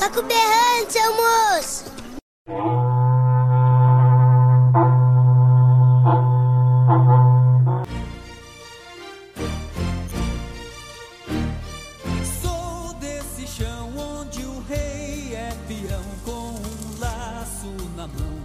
Taco berrante, seu moço! Sou desse chão onde o rei é peão com um laço na mão.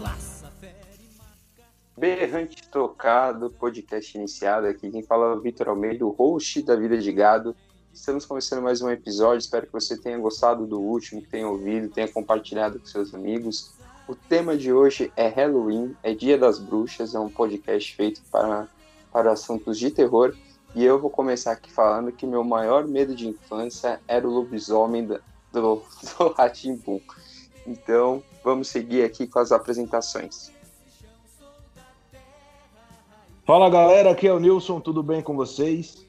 Laça, fere, marca. Berrante Tocado, podcast iniciado aqui. Quem fala é o Vitor Almeida, o host da Vida de Gado. Estamos começando mais um episódio. Espero que você tenha gostado do último, que tenha ouvido, tenha compartilhado com seus amigos. O tema de hoje é Halloween, é Dia das Bruxas, é um podcast feito para, para assuntos de terror. E eu vou começar aqui falando que meu maior medo de infância era o lobisomem do, do Ratimbum. Então, vamos seguir aqui com as apresentações. Fala galera, aqui é o Nilson, tudo bem com vocês?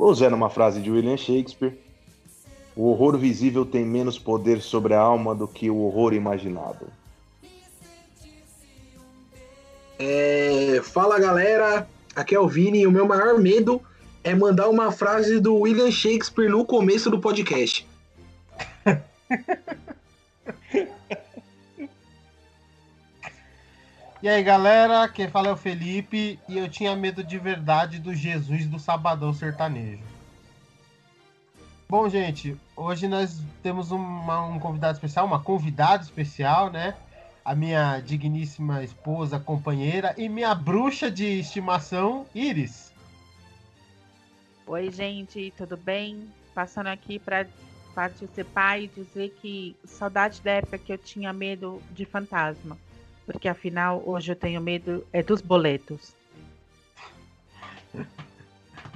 Vou usando uma frase de William Shakespeare: O horror visível tem menos poder sobre a alma do que o horror imaginado. É, fala galera, aqui é o Vini e o meu maior medo é mandar uma frase do William Shakespeare no começo do podcast. E aí galera, quem fala é o Felipe e eu tinha medo de verdade do Jesus do Sabadão Sertanejo. Bom, gente, hoje nós temos uma- um convidado especial, uma convidada especial, né? A minha digníssima esposa, companheira e minha bruxa de estimação, Iris. Oi, gente, tudo bem? Passando aqui para participar e dizer que saudade da época que eu tinha medo de fantasma. Porque afinal, hoje eu tenho medo é dos boletos.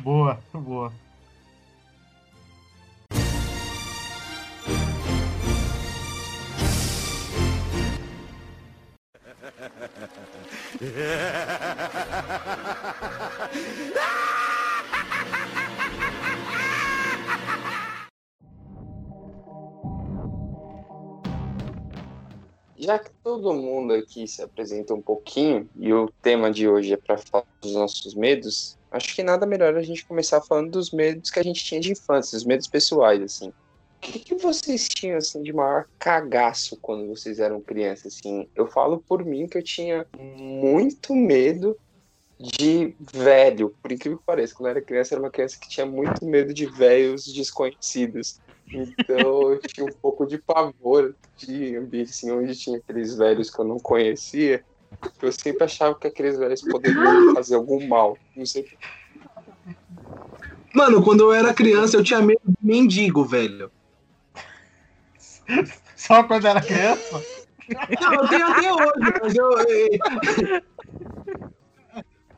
Boa, boa. Já que todo mundo aqui se apresenta um pouquinho e o tema de hoje é para falar dos nossos medos, acho que nada melhor a gente começar falando dos medos que a gente tinha de infância, os medos pessoais, assim. O que, que vocês tinham assim de maior cagaço quando vocês eram crianças, assim? Eu falo por mim que eu tinha muito medo de velho, por incrível que pareça. Quando eu era criança, eu era uma criança que tinha muito medo de velhos desconhecidos. Então eu tinha um pouco de pavor de ambiente assim, onde tinha aqueles velhos que eu não conhecia. Eu sempre achava que aqueles velhos poderiam fazer algum mal. Não sei Mano, quando eu era criança eu tinha medo de mendigo, velho. Só quando era criança? Não, eu tenho até hoje, mas eu. é-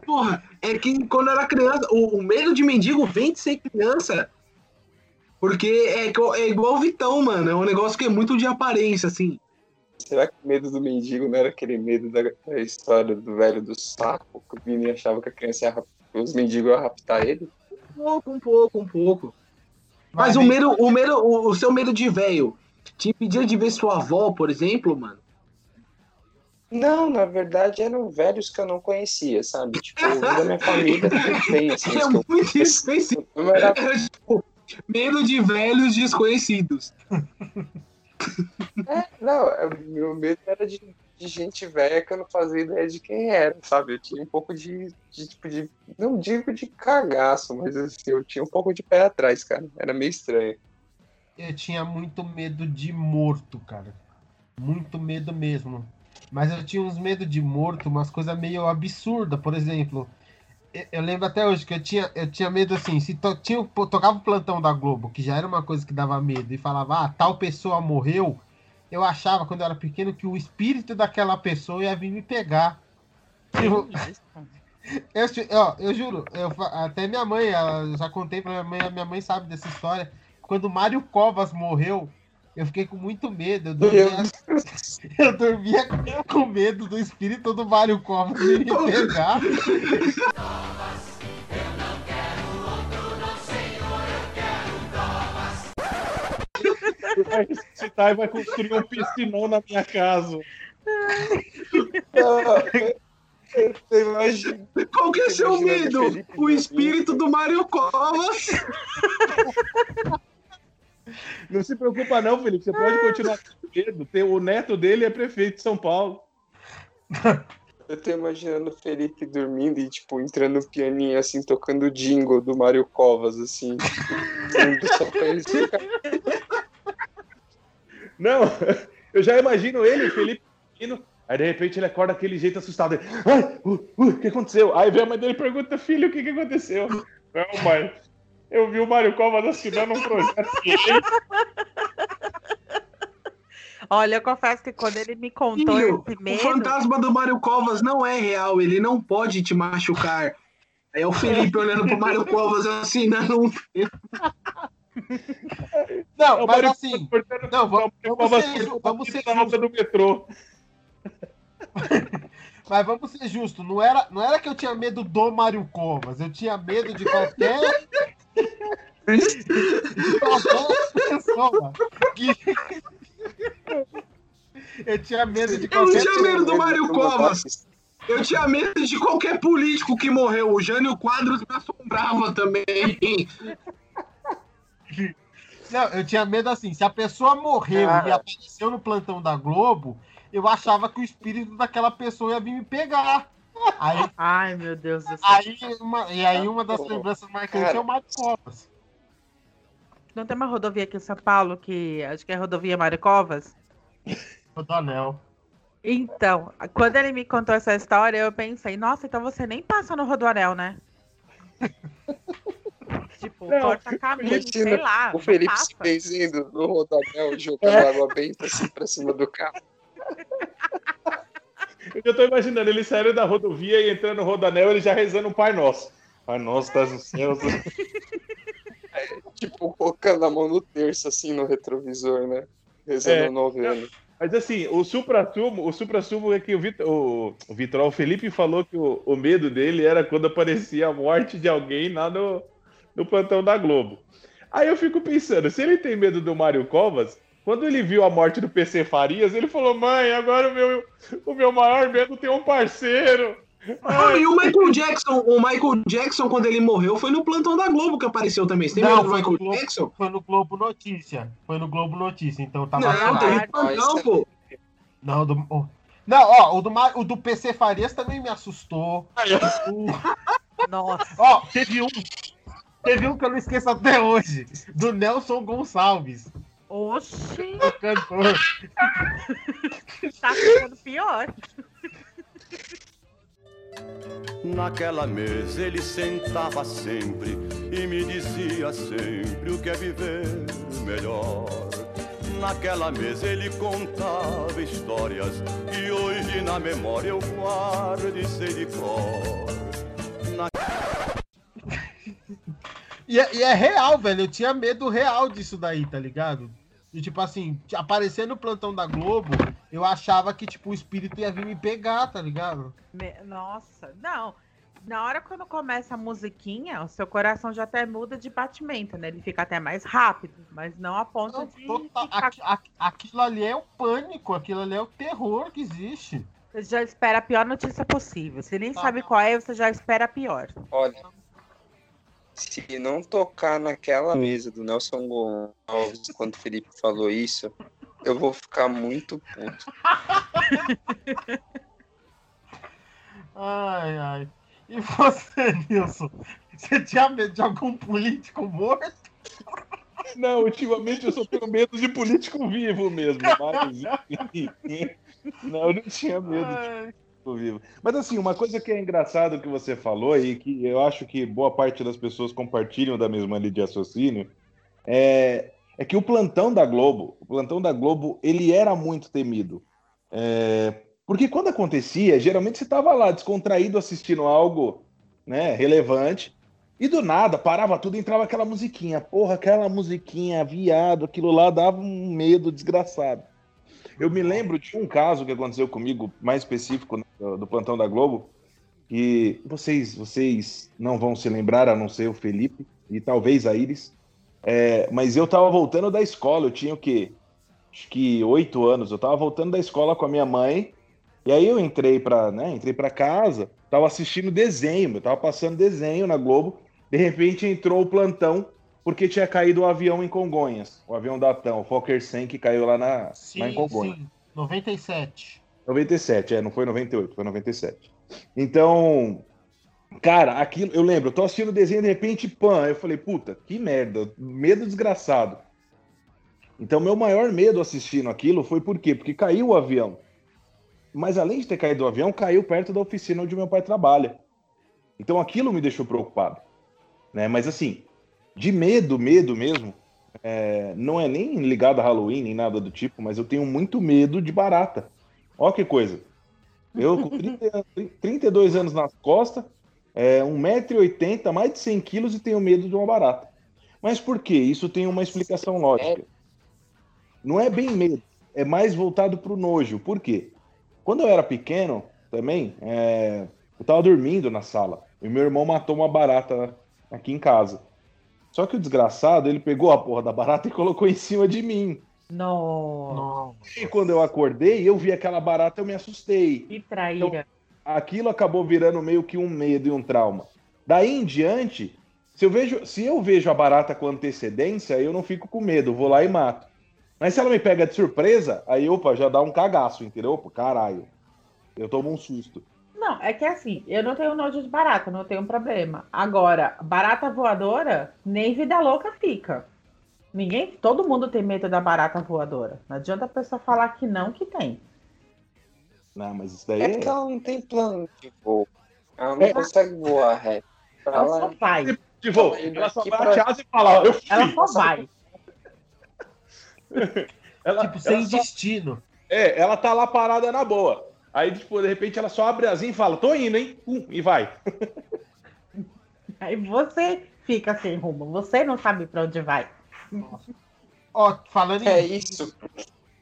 Porra, é que quando eu era criança, o, o medo de mendigo vem de ser criança. Porque é, que eu- é igual o Vitão, mano. É um negócio que é muito de aparência, assim. Será que o medo do mendigo não era aquele medo da, da história do velho do saco? Que o menino achava que a criança ia os mendigos iam raptar ele? Um pouco, um pouco, um pouco. Mas o medo, o medo, o, o seu medo de velho te impedia de ver sua avó, por exemplo, mano? Não, na verdade eram velhos que eu não conhecia, sabe? Tipo, da minha família tudo bem, assim. É eu- muito específico. não era Era, tipo, medo de velhos desconhecidos. É, não, é, meu medo era de, de gente velha que eu não fazia ideia de quem era, sabe? Eu tinha um pouco de, de, tipo, de. Não digo de cagaço, mas assim, eu tinha um pouco de pé atrás, cara. Era meio estranho. Eu tinha muito medo de morto, cara. Muito medo mesmo. Mas eu tinha uns medo de morto, umas coisas meio absurdas. Por exemplo, eu- eu lembro até hoje que eu tinha, eu tinha medo assim, se to, tinha, tocava o plantão da Globo, que já era uma coisa que dava medo, e falava, ah, tal pessoa morreu, eu achava, quando eu era pequeno, que o espírito daquela pessoa ia vir me pegar. Tipo, eu, ju- ó, eu juro, eu até minha mãe, ela, eu já contei pra minha mãe, a minha mãe sabe dessa história. Quando o Mário Covas morreu, eu fiquei com muito medo. Eu dormia, eu dormia com medo do espírito do Mário Covas me pegar. Vai ressuscitar e vai construir um piscinão na minha casa. Qual que é seu medo? O espírito do Mário Covas. Não se preocupa não, Felipe. Você pode continuar com medo. O neto dele é prefeito de São Paulo. Eu tô imaginando o Felipe dormindo e, tipo, entrando no pianinho, assim, tocando o jingle do Mário Covas, assim. Não, eu já imagino ele, o Felipe, aí de repente ele acorda daquele jeito assustado. Ele, Ai, uh, uh, o que aconteceu? Aí vem a mãe dele e pergunta, filho, o que, que aconteceu? Não, mãe, eu vi o Mário Covas assinando um projeto de lei. Olha, eu confesso que quando ele me contou Filho, esse o medo. fantasma do Mário Covas não é real, ele não pode te machucar. Aí é o Felipe olhando pro Mário Covas assinando um. Não, O mas Mário assim, não, vamos, o vamos ser, vamos ser na roda do justos. metrô. Mas vamos ser justos. Não era, não era que eu tinha medo do Mário Covas, eu tinha medo de qualquer. de qualquer pessoa. Que... Eu tinha medo de Eu não qualquer tinha medo do pessoa. Mário Covas. Eu tinha medo de qualquer político que morreu. O Jânio Quadros me assombrava também. Não, eu tinha medo assim, se a pessoa morreu Cara. e apareceu no plantão da Globo, eu achava que o espírito daquela pessoa ia vir me pegar. Aí, Ai, meu Deus do céu. aí uma, e aí uma das Pô, lembranças marcantes cara. é o Mário Covas. Não tem uma rodovia aqui em São Paulo que acho que é a rodovia Mário Covas? O Donel. Então, quando ele me contou essa história, eu pensei, nossa, então você nem passa no Rodoanel, né? tipo, Não, corta caminho, imagina, sei lá. O Felipe passa. se benzendo no rodapé, jogando É. água benta, assim, pra cima do carro. Eu tô imaginando, ele saindo da rodovia e entrando no rodanel, ele já rezando um Pai Nosso. Pai Nosso, estás no céu. Tipo, colocando a mão no terço, assim, no retrovisor, né? Rezando É. o noveno. Mas assim, o supra-sumo, o supra-sumo é que o Vitor, o, o Vitor, o Felipe falou que o, o medo dele era quando aparecia a morte de alguém lá no, no plantão da Globo. Aí eu fico pensando, se ele tem medo do Mário Covas, quando ele viu a morte do PC Farias, ele falou, mãe, agora o meu, o meu maior medo tem um parceiro. Ah, e o Michael Jackson, o Michael Jackson, quando ele morreu, foi no plantão da Globo que apareceu também. Você tem Não, medo do Michael Globo. Jackson? Foi no Globo Notícia. Foi no Globo Notícia, então tava Não, teve Ah, plantão, pô. Não, do, o- não, ó, o do, o do PC Farias também me assustou. O- Nossa, ó, teve um. Teve um que eu não esqueço até hoje. Do Nelson Gonçalves, oxi, o cantor. tá ficando pior. Naquela mesa ele sentava sempre e me dizia sempre o que é viver melhor. Naquela mesa ele contava histórias que hoje na memória eu guardo e sei de cor. E é, e é real, velho. Eu tinha medo real disso daí, tá ligado? E tipo assim, aparecer no plantão da Globo, eu achava que, tipo, o espírito ia vir me pegar, tá ligado? Me- Nossa, não. Na hora quando começa a musiquinha, o seu coração já até muda de batimento, né? Ele fica até mais rápido, mas não a ponto Não, de total- ficar... aqui- aqui- aquilo ali é o pânico, aquilo ali é o terror que existe. Você já espera a pior notícia possível. Você nem Ah. sabe qual é, você já espera a pior. Olha, se não tocar naquela mesa do Nelson Gonçalves quando o Felipe falou isso, eu vou ficar muito puto. Ai, ai. E você, Nilson? Você tinha medo de algum político morto? Não, ultimamente eu só tenho medo de político vivo mesmo. Mas, não, eu não tinha medo de Ai. Vivo. Mas assim, uma coisa que é engraçado que você falou e que eu acho que boa parte das pessoas compartilham da mesma linha de raciocínio é, é que o plantão da Globo, o plantão da Globo, ele era muito temido. É, porque quando acontecia, geralmente você estava lá descontraído assistindo algo né, relevante e do nada parava tudo e entrava aquela musiquinha. Porra, aquela musiquinha, viado, aquilo lá dava um medo desgraçado. Eu me lembro de um caso que aconteceu comigo, mais específico né, do, plantão da Globo, que vocês, vocês não vão se lembrar, a não ser o Felipe e talvez a Iris. É, mas eu tava voltando da escola, eu tinha o quê? Acho que oito anos. Eu tava voltando da escola com a minha mãe. E aí eu entrei para, né, entrei para casa, tava assistindo desenho, eu tava passando desenho na Globo. De repente entrou o plantão porque tinha caído o avião em Congonhas, o avião da TAM, o Fokker 100 que caiu lá, na, Sim, lá em Congonhas. sim. 97. 97, é, não foi 98, foi 97. Então, cara, aquilo, eu lembro, eu tô assistindo o desenho de repente, pan, eu falei, puta, que merda, medo desgraçado. Então, meu maior medo assistindo aquilo foi por quê? Porque caiu o avião. Mas além de ter caído o avião, caiu perto da oficina onde meu pai trabalha. Então aquilo me deixou preocupado. Né? Mas assim, de medo, medo mesmo, é, não é nem ligado a Halloween, nem nada do tipo, mas eu tenho muito medo de barata. Ó que coisa. Eu com 30, 32 anos nas costas, é, 1,80m, mais de 100 quilos e tenho medo de uma barata. Mas por quê? Isso tem uma explicação lógica. Não é bem medo, é mais voltado para o nojo. Por quê? Quando eu era pequeno, também, é, eu tava dormindo na sala. E meu irmão matou uma barata aqui em casa. Só que o desgraçado, ele pegou a porra da barata e colocou em cima de mim. Não. E quando eu acordei, eu vi aquela barata, eu me assustei. Que traíra. Aquilo acabou virando meio que um medo e um trauma. Daí em diante, se eu vejo, se eu vejo a barata com antecedência, eu não fico com medo, vou lá e mato. Mas se ela me pega de surpresa, aí, opa, já dá um cagaço, entendeu? Opa, caralho. Eu tomo um susto. Não, é que assim, eu não tenho nojo de barata, não tenho problema. Agora, barata voadora, nem vida louca fica. Ninguém, todo mundo tem medo da barata voadora. Não adianta a pessoa falar que não, que tem. Não, mas isso daí É é. porque ela não tem plano de voo. Ela não É. consegue voar reto. Pra Ela ela, só vai. Tipo, ela só bate pra- asa e fala, eu fui. Ela só vai. Ela, Tipo, ela sem só- destino. É, ela tá lá parada na boa. Aí, tipo, de repente ela só abre a asinha e fala, tô indo, hein? Pum, e vai. Aí você fica sem rumo. Você não sabe pra onde vai. Ó, falando em, é isso.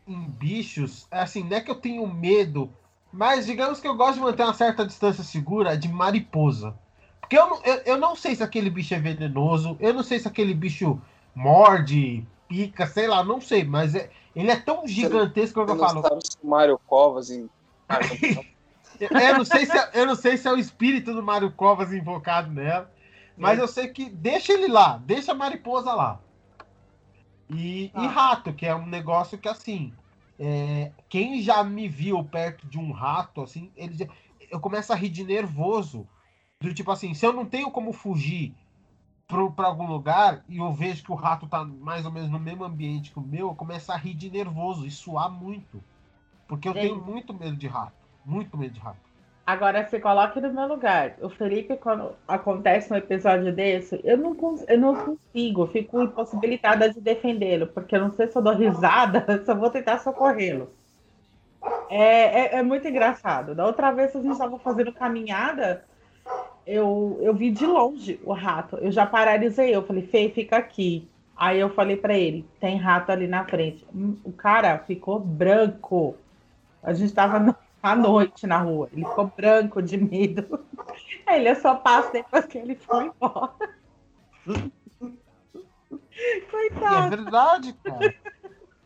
em bichos, é assim, não é que eu tenho medo, mas digamos que eu gosto de manter uma certa distância segura de mariposa. Porque eu, não- eu, eu não sei se aquele bicho é venenoso, eu não sei se aquele bicho morde, pica, sei lá, não sei, mas é- ele é tão gigantesco que eu não falo. sabe se o Mário Covas em... Eu não, sei se é, eu não sei se é o espírito do Mário Covas invocado nela, mas eu sei que deixa ele lá, deixa a mariposa lá. E, e Ah. rato, que é um negócio que assim, é, quem já me viu perto de um rato, assim, ele já- eu começo a rir de nervoso. Do tipo assim, se eu não tenho como fugir pra algum lugar e eu vejo que o rato tá mais ou menos no mesmo ambiente que o meu, eu começo a rir de nervoso e suar muito. Porque eu tenho muito medo de rato. Muito medo de rato. Agora se coloque no meu lugar. O Felipe, quando acontece um episódio desse, eu não, eu não consigo, fico impossibilitada de defendê-lo, porque eu não sei se eu dou risada, eu vou tentar socorrê-lo. É, é, é muito engraçado. Da outra vez a gente estava fazendo caminhada, eu, eu vi de longe o rato. Eu já paralisei, eu falei, Fê, fica aqui. Aí eu falei pra ele, tem rato ali na frente. Hum, O cara ficou branco. A gente tava no- à noite na rua. Ele ficou branco de medo. Aí ele eu só passo depois que ele foi embora. E é Coitado. verdade, cara.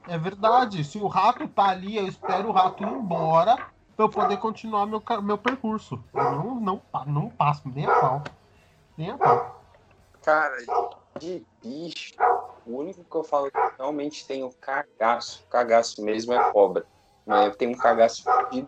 É verdade. Se o rato tá ali, eu espero o rato ir embora pra eu poder continuar meu, meu percurso. Eu não, não, não passo nem a pau. Nem a pau. Cara, de bicho, o único que eu falo que realmente tem um cagaço, cagaço mesmo é cobra. Mas eu tenho um cagaço de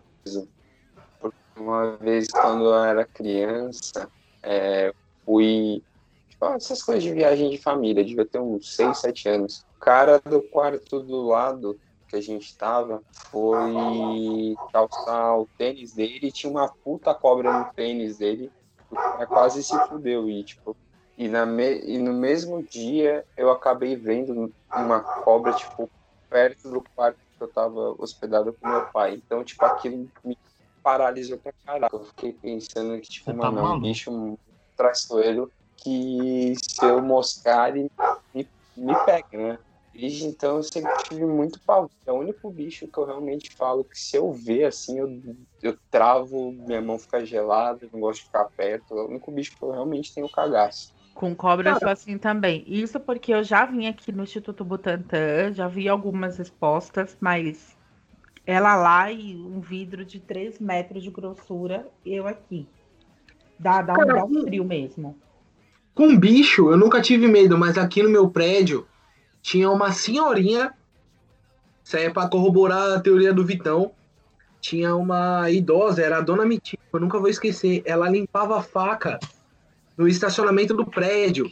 Porque uma vez, quando eu era criança, é, fui. Tipo, essas coisas de viagem de família, devia ter uns 6, 7 anos. O cara do quarto do lado que a gente tava foi calçar o tênis dele e tinha uma puta cobra no tênis dele. O cara quase se fudeu. E, tipo, e, na me... e no mesmo dia eu acabei vendo uma cobra, tipo, perto do quarto que eu tava hospedado com meu pai. Então, tipo, aquilo me paralisou pra caralho. Eu fiquei pensando que, tipo, Você tá mano, é um bicho traiçoeiro que se eu moscar ele me, me pega, né? Desde então eu sempre tive muito pavor. É o único bicho que eu realmente falo que se eu ver assim, eu, eu travo, minha mão fica gelada, não gosto de ficar perto. É o único bicho que eu realmente tenho cagaço. Com cobra eu sou assim também. Isso porque eu já vim aqui no Instituto Butantan, já vi algumas expostas, mas ela lá e um vidro de 3 metros de grossura, eu aqui. Dá, dá, um, dá um frio mesmo. Com bicho, eu nunca tive medo, mas aqui no meu prédio tinha uma senhorinha. Isso aí é pra corroborar a teoria do Vitão. Tinha uma idosa, era a dona Mitica, eu nunca vou esquecer. Ela limpava a faca no estacionamento do prédio.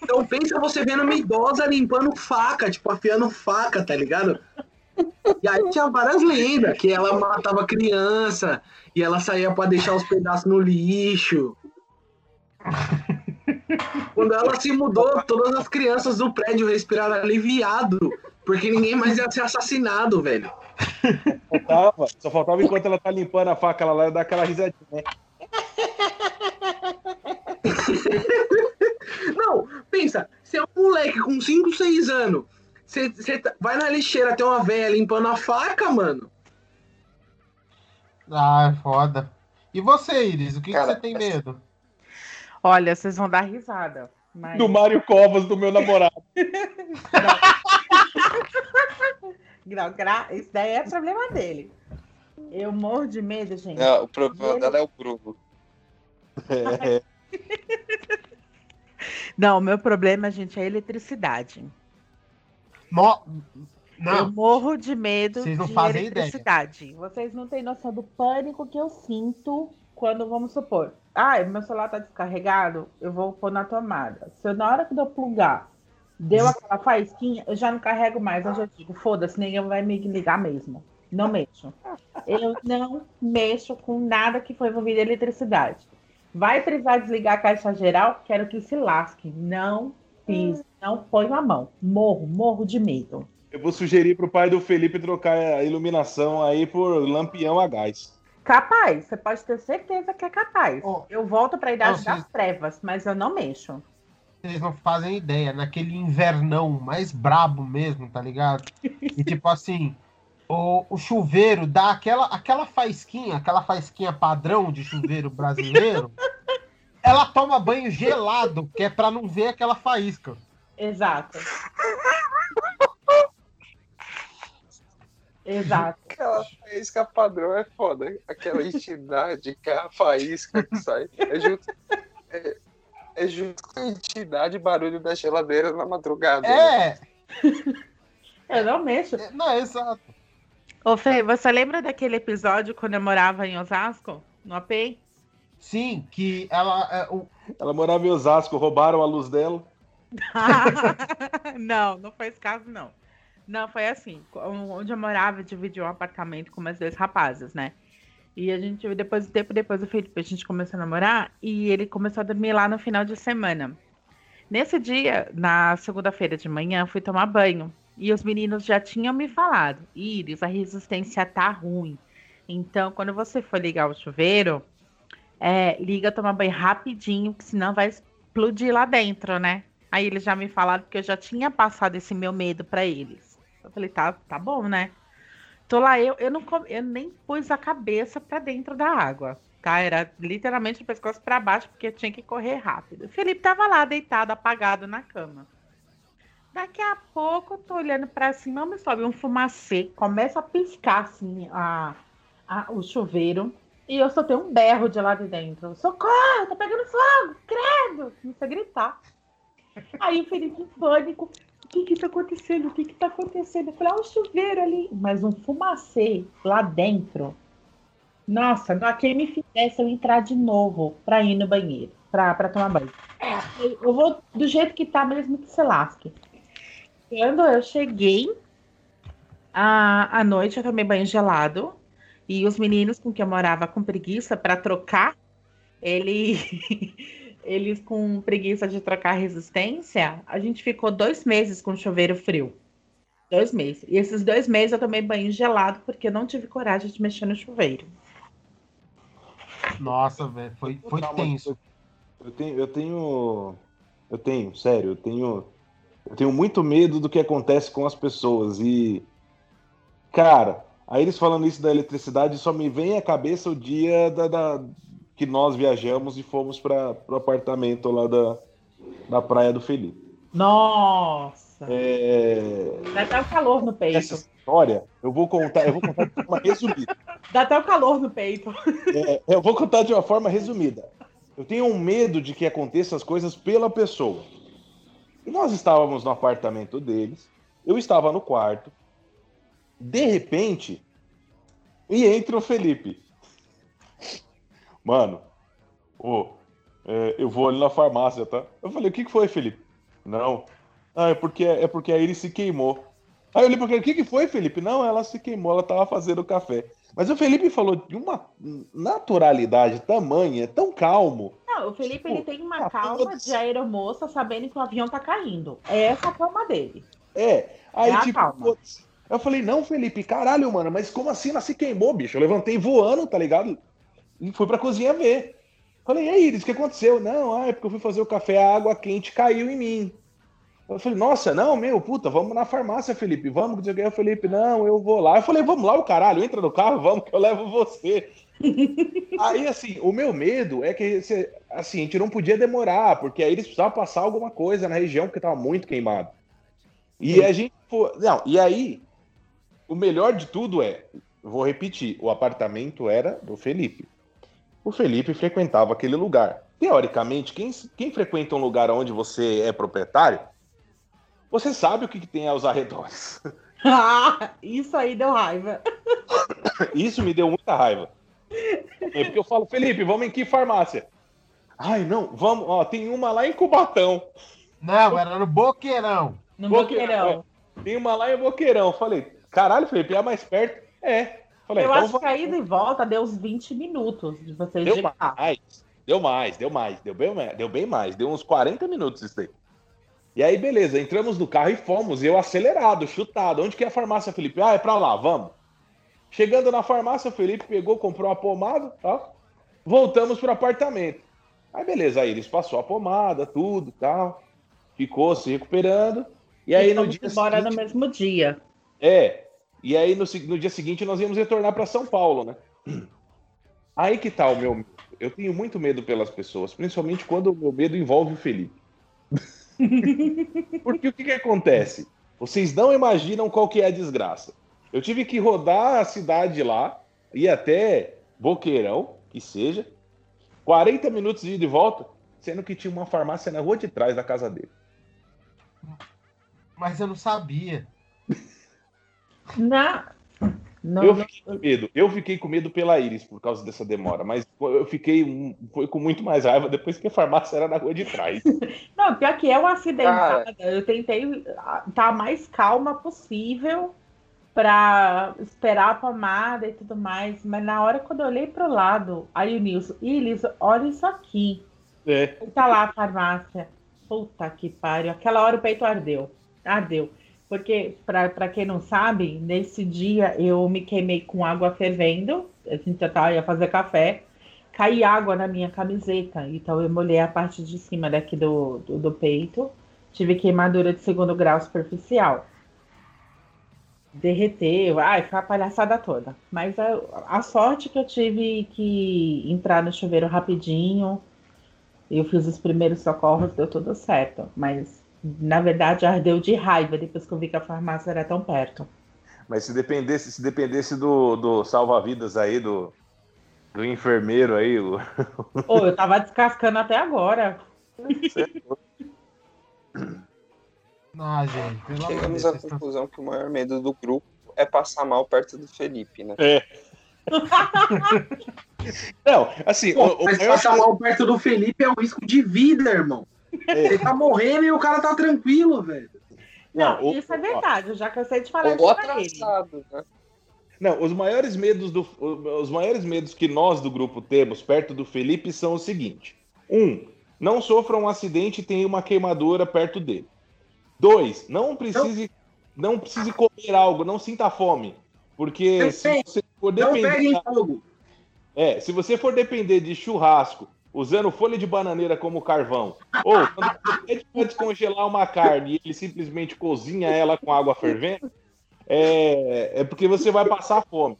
Então pensa você vendo uma idosa limpando faca, tipo, afiando faca, tá ligado? E aí tinha várias lendas, que ela matava criança, e ela saía pra deixar os pedaços no lixo. Quando ela se mudou, todas as crianças do prédio respiraram aliviado, porque ninguém mais ia ser assassinado, velho. Faltava, só faltava enquanto ela tá limpando a faca lá, ela dá aquela risadinha, né? Não, pensa, você é um moleque com 5, 6 anos. Você, você tá- vai na lixeira, tem uma velha limpando a faca, mano. Ah, é foda. E você, Iris, o que, que Cara, você tem medo? Olha, vocês vão dar risada. Mas... Do Mário Covas, do meu namorado. Não, gra- Isso daí é problema dele. Eu morro de medo, gente. Não, o problema Ele- dela é o Bruno. É, Não, o meu problema, gente, é eletricidade. No... Eu Não, morro de medo Vocês não de fazem eletricidade. Vocês não têm noção do pânico que eu sinto quando, vamos supor, ah, meu celular tá descarregado, eu vou pôr na tomada. Se eu, na hora que eu plugar, deu aquela faísquinha, eu já não carrego mais. Eu já digo, foda-se, ninguém vai me ligar mesmo. Não mexo. Eu não mexo com nada que foi envolvido em eletricidade. Vai precisar desligar a caixa geral? Quero que se lasque. Não fiz, não ponho a mão. Morro, morro de medo. Eu vou sugerir pro pai do Felipe trocar a iluminação aí por lampião a gás. Capaz, você pode ter certeza que é capaz. Ó, eu volto para a idade ó, das vocês- trevas, mas eu não mexo. vocês não fazem ideia. Naquele invernão mais brabo mesmo, tá ligado? E tipo assim, o, o chuveiro dá aquela, aquela faísquinha, aquela faísquinha padrão de chuveiro brasileiro. ela toma banho gelado, que é pra não ver aquela faísca. Exato. Exato. Aquela faísca padrão é foda. Aquela entidade que é a faísca que sai. É junto, é, é junto com a entidade barulho da geladeira na madrugada. né? É, Eu não mexo. é, não, é exato. Ô, Fê, você lembra daquele episódio quando eu morava em Osasco? No AP? Sim, que ela. é, o- Ela morava em Osasco, roubaram a luz dela. não, não foi esse caso, não. Não, foi assim. Onde eu morava, eu dividi um apartamento com mais dois rapazes, né? E a gente, depois, tempo depois do Felipe, a gente começou a namorar e ele começou a dormir lá no final de semana. Nesse dia, na segunda-feira de manhã, fui tomar banho. E os meninos já tinham me falado: Iris, a resistência tá ruim. Então, quando você for ligar o chuveiro, é, liga, toma banho rapidinho, que senão vai explodir lá dentro, né? Aí eles já me falaram porque eu já tinha passado esse meu medo pra eles. Eu falei, tá, tá bom, né? Tô lá, eu, eu, não, eu nem pus a cabeça pra dentro da água. Tá? Era literalmente o pescoço pra baixo, porque eu tinha que correr rápido. O Felipe tava lá, deitado, apagado na cama. Daqui a pouco eu tô olhando pra cima, me sobe um fumacê, começa a piscar assim a, a- o chuveiro. E eu só tenho um berro de lá de dentro. Socorro, tá pegando fogo, credo! Comecei a gritar. Aí o Felipe em pânico. O que que tá acontecendo? O que que tá acontecendo? Eu falei, ah, o chuveiro ali. Mas um fumacê lá dentro. Nossa, não quem me fizesse eu entrar de novo pra ir no banheiro, pra, pra tomar banho. Eu- Eu vou do jeito que tá mesmo que se lasque. Quando eu cheguei à, à noite, eu tomei banho gelado. E os meninos com quem eu morava com preguiça pra trocar, ele, eles com preguiça de trocar resistência, a gente ficou dois meses com chuveiro frio. Dois meses. E esses dois meses eu tomei banho gelado porque eu não tive coragem de mexer no chuveiro. Nossa, velho, foi, foi tenso. Eu tenho, eu tenho. Eu tenho, sério, eu tenho. Eu tenho muito medo do que acontece com as pessoas. E. Cara, aí eles falando isso da eletricidade, só me vem à cabeça o dia da, da- que nós viajamos e fomos para o apartamento lá da, da Praia do Felipe. Nossa! É, Dá até o calor no peito. essa história, eu vou contar, eu vou contar de forma resumida. Dá até o calor no peito. É, eu vou contar de uma forma resumida. Eu tenho um medo de que aconteçam as coisas pela pessoa. E nós estávamos no apartamento deles, eu estava no quarto, de repente, e entra o Felipe. Mano, ô, é, eu vou ali na farmácia, tá? Eu falei, o que, que foi, Felipe? Não. Ah, é porque, é porque a Iris se queimou. Aí eu olhei ele, o que, que foi, Felipe? Não, ela se queimou, ela tava fazendo café. Mas o Felipe falou de uma naturalidade tamanha, tão calmo. Não, o Felipe ele Pô, tem uma ah, calma de aeromoça sabendo que o avião tá caindo. É essa a calma dele. É, aí É tipo, calma. eu falei, não, Felipe, caralho, mano, mas como assim ela se queimou, bicho? Eu levantei voando, tá ligado? E fui pra cozinha ver. Falei, e aí, Iris, o que aconteceu? Não, ah, é porque eu fui fazer o café, a água quente caiu em mim. Eu falei, nossa, não, meu, puta, vamos na farmácia, Felipe, vamos, que. O Felipe, não, eu vou lá. Eu falei, vamos lá, o caralho, entra no carro, vamos, que eu levo você. Aí, assim, o meu medo é que, se- assim, a gente não podia demorar, porque aí eles precisavam passar alguma coisa na região, porque tava muito queimado. E a gente, não, e aí, o melhor de tudo é, vou repetir, o apartamento era do Felipe. O Felipe frequentava aquele lugar. Teoricamente, quem, quem frequenta um lugar onde você é proprietário, você sabe o que, que tem aos arredores. Isso aí deu raiva. Isso me deu muita raiva. É porque eu falo, Felipe, vamos em que farmácia? Ai, não, vamos, ó, tem uma lá em Cubatão. Não, era no Boqueirão. No Boqueirão. boqueirão. Tem uma lá em Boqueirão. Falei, caralho, Felipe, é mais perto? É. Falei, Eu então acho que a ida e volta deu uns 20 minutos de vocês Deu de carro. mais, deu mais, deu mais, deu bem, mais, deu bem mais, deu uns 40 minutos isso daí. E aí, beleza, entramos no carro e fomos, eu acelerado, chutado. Onde que é a farmácia, Felipe? Ah, é pra lá, vamos. Chegando na farmácia, o Felipe pegou, comprou uma pomada, tá? Voltamos pro apartamento. Aí, beleza, aí eles passou a pomada, tudo, tal. Ficou se recuperando. E aí, no fomos dia embora seguinte, no mesmo dia. é. E aí no, no dia seguinte nós íamos retornar para São Paulo, né? Aí que tá o meu. Eu tenho muito medo pelas pessoas, principalmente quando o meu medo envolve o Felipe. Porque o que, que acontece? Vocês não imaginam qual que é a desgraça. Eu tive que rodar a cidade lá, ir até Boqueirão, que seja, 40 minutos de ida e volta, sendo que tinha uma farmácia na rua de trás da casa dele. Mas eu não sabia. Na... Não, eu não- fiquei com medo. Eu fiquei com medo pela Iris por causa dessa demora, mas eu fiquei um- foi com muito mais raiva depois que a farmácia era na rua de trás. Não, pior que é uma acidentada. Eu tentei estar a mais calma possível pra esperar a pomada e tudo mais. Mas na hora quando eu olhei pro lado, aí o Nilson, Ilis, olha isso aqui. É. Aí tá lá a farmácia. Puta que pariu. Aquela hora o peito ardeu. Ardeu. Porque, pra quem não sabe, nesse dia eu me queimei com água fervendo. A gente já ia fazer café. Cai água na minha camiseta. Então eu molhei a parte de cima daqui do, do, do peito. Tive queimadura de segundo grau superficial. Derreteu. Ai, foi a palhaçada toda. Mas a, a sorte que eu tive que entrar no chuveiro rapidinho. Eu fiz os primeiros socorros, deu tudo certo. Mas, na verdade, ardeu de raiva depois que eu vi que a farmácia era tão perto. Mas se dependesse, se dependesse do, do salva-vidas aí, do, do enfermeiro aí, o- Ô, eu tava descascando até agora. Ah, gente, pelo Chegamos à conclusão que o maior medo do grupo é passar mal perto do Felipe, né? Não, assim, Pô, o, o mas maior- passar mal perto do Felipe é um risco de vida, irmão. É. Você tá morrendo e o cara tá tranquilo, velho. Não, Não, o- isso é ó. verdade. Eu já cansei de falar isso pra ele. atrasado, né? Não, os maiores medos do, os maiores medos que nós do grupo temos perto do Felipe são o seguinte: um, não sofra um acidente e tenha uma queimadura perto dele. Dois, não precise, não precise comer algo, não sinta fome, porque se você for Não depender, é, se você for depender de churrasco usando folha de bananeira como carvão, ou quando você pede pra descongelar uma carne e ele simplesmente cozinha ela com água fervendo, é, é porque você vai passar fome.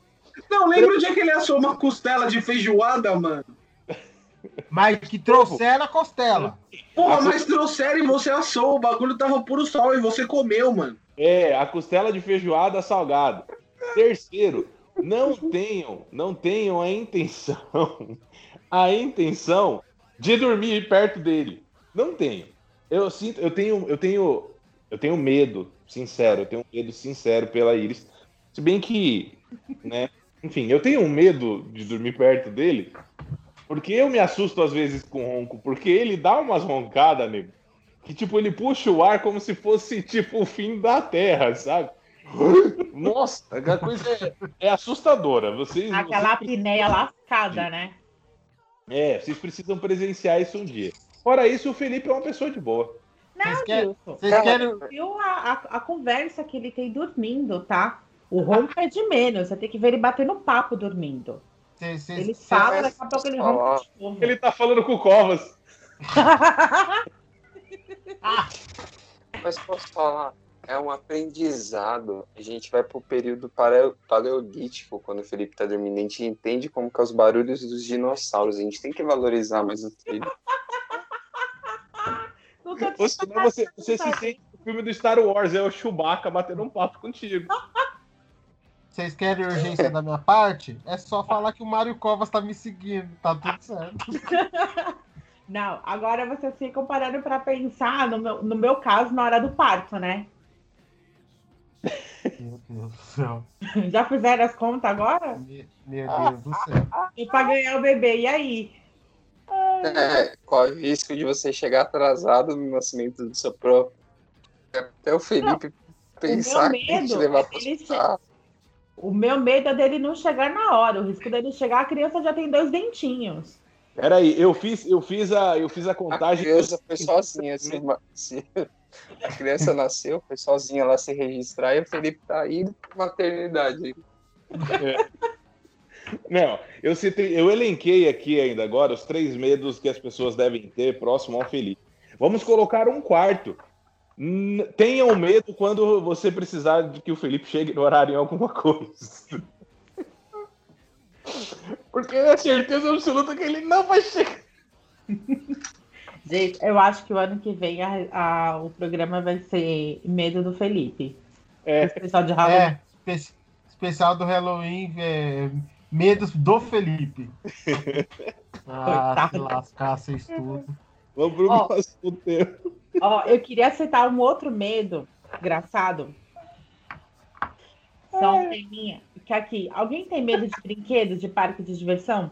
Não, lembra o dia que ele assou uma costela de feijoada, mano? Mas que trouxeram a costela. Porra, A mas trouxeram e você assou. O bagulho tava puro sol e você comeu, mano. É, a costela de feijoada salgada. Terceiro, não tenham, não tenham a intenção, a intenção de dormir perto dele. Não tenho. Eu sinto, eu tenho, eu tenho, eu tenho medo, sincero, eu tenho medo sincero pela Iris. Se bem que, né? Enfim, eu tenho medo de dormir perto dele, porque eu me assusto às vezes com ronco, porque ele dá umas roncadas, nego, que tipo ele puxa o ar como se fosse tipo o fim da Terra, sabe? Nossa, a coisa é, é assustadora. Vocês, Aquela vocês apneia lascada, né? É, vocês precisam presenciar isso um dia. Fora isso, o Felipe é uma pessoa de boa. Não, Vocês querem-. Vocês querem. Viu a, a, a conversa que ele tem dormindo, tá? O ronco é de menos. Você tem que ver ele batendo papo dormindo. Vocês, vocês- Ele vocês- fala, daqui a pouco ele ronca de novo. Ele tá falando com o Covas. Mas posso falar, é um aprendizado. A gente vai pro período paleo- paleolítico quando o Felipe tá dormindo. A gente entende como que é os barulhos dos dinossauros. A gente tem que valorizar mais o tô Ou senão você, você se sente no filme do Star Wars, é o Chewbacca batendo um papo contigo. Vocês querem urgência da minha parte? É só falar que o Mário Covas tá me seguindo. Tá tudo certo. Não, agora vocês ficam parando pra pensar no meu, no meu caso na hora do parto, né? Meu Deus do céu. Já fizeram as contas agora? Me- Meu Deus do céu. E pra ganhar o bebê, e aí? É, corre o risco de você chegar atrasado no nascimento do seu próprio. Até o Felipe pensar meu que a gente medo levar é pro dele hospital. O meu medo é dele não chegar na hora. O risco dele chegar, a criança já tem dois dentinhos. Peraí, eu fiz, eu fiz a, eu fiz a A contagem. criança foi sozinha. Se, se a criança nasceu, foi sozinha lá se registrar e o Felipe tá indo pra maternidade. Não, eu citei, eu elenquei aqui ainda agora os três medos que as pessoas devem ter próximo ao Felipe. Vamos colocar um quarto. Tenham medo quando você precisar de que o Felipe chegue no horário em alguma coisa. Porque é certeza absoluta que ele não vai chegar. Gente, eu acho que o ano que vem a- a- o programa vai ser Medo do Felipe. É. Especial de Halloween. É, espe- especial do Halloween, é, medos do Felipe. Ah, se Coitado. lascar, vocês tudo. Vamos pro Ó. próximo tema. Ó, eu queria citar um outro medo engraçado. Só um teminha. Que aqui, alguém tem medo de brinquedos de parque de diversão?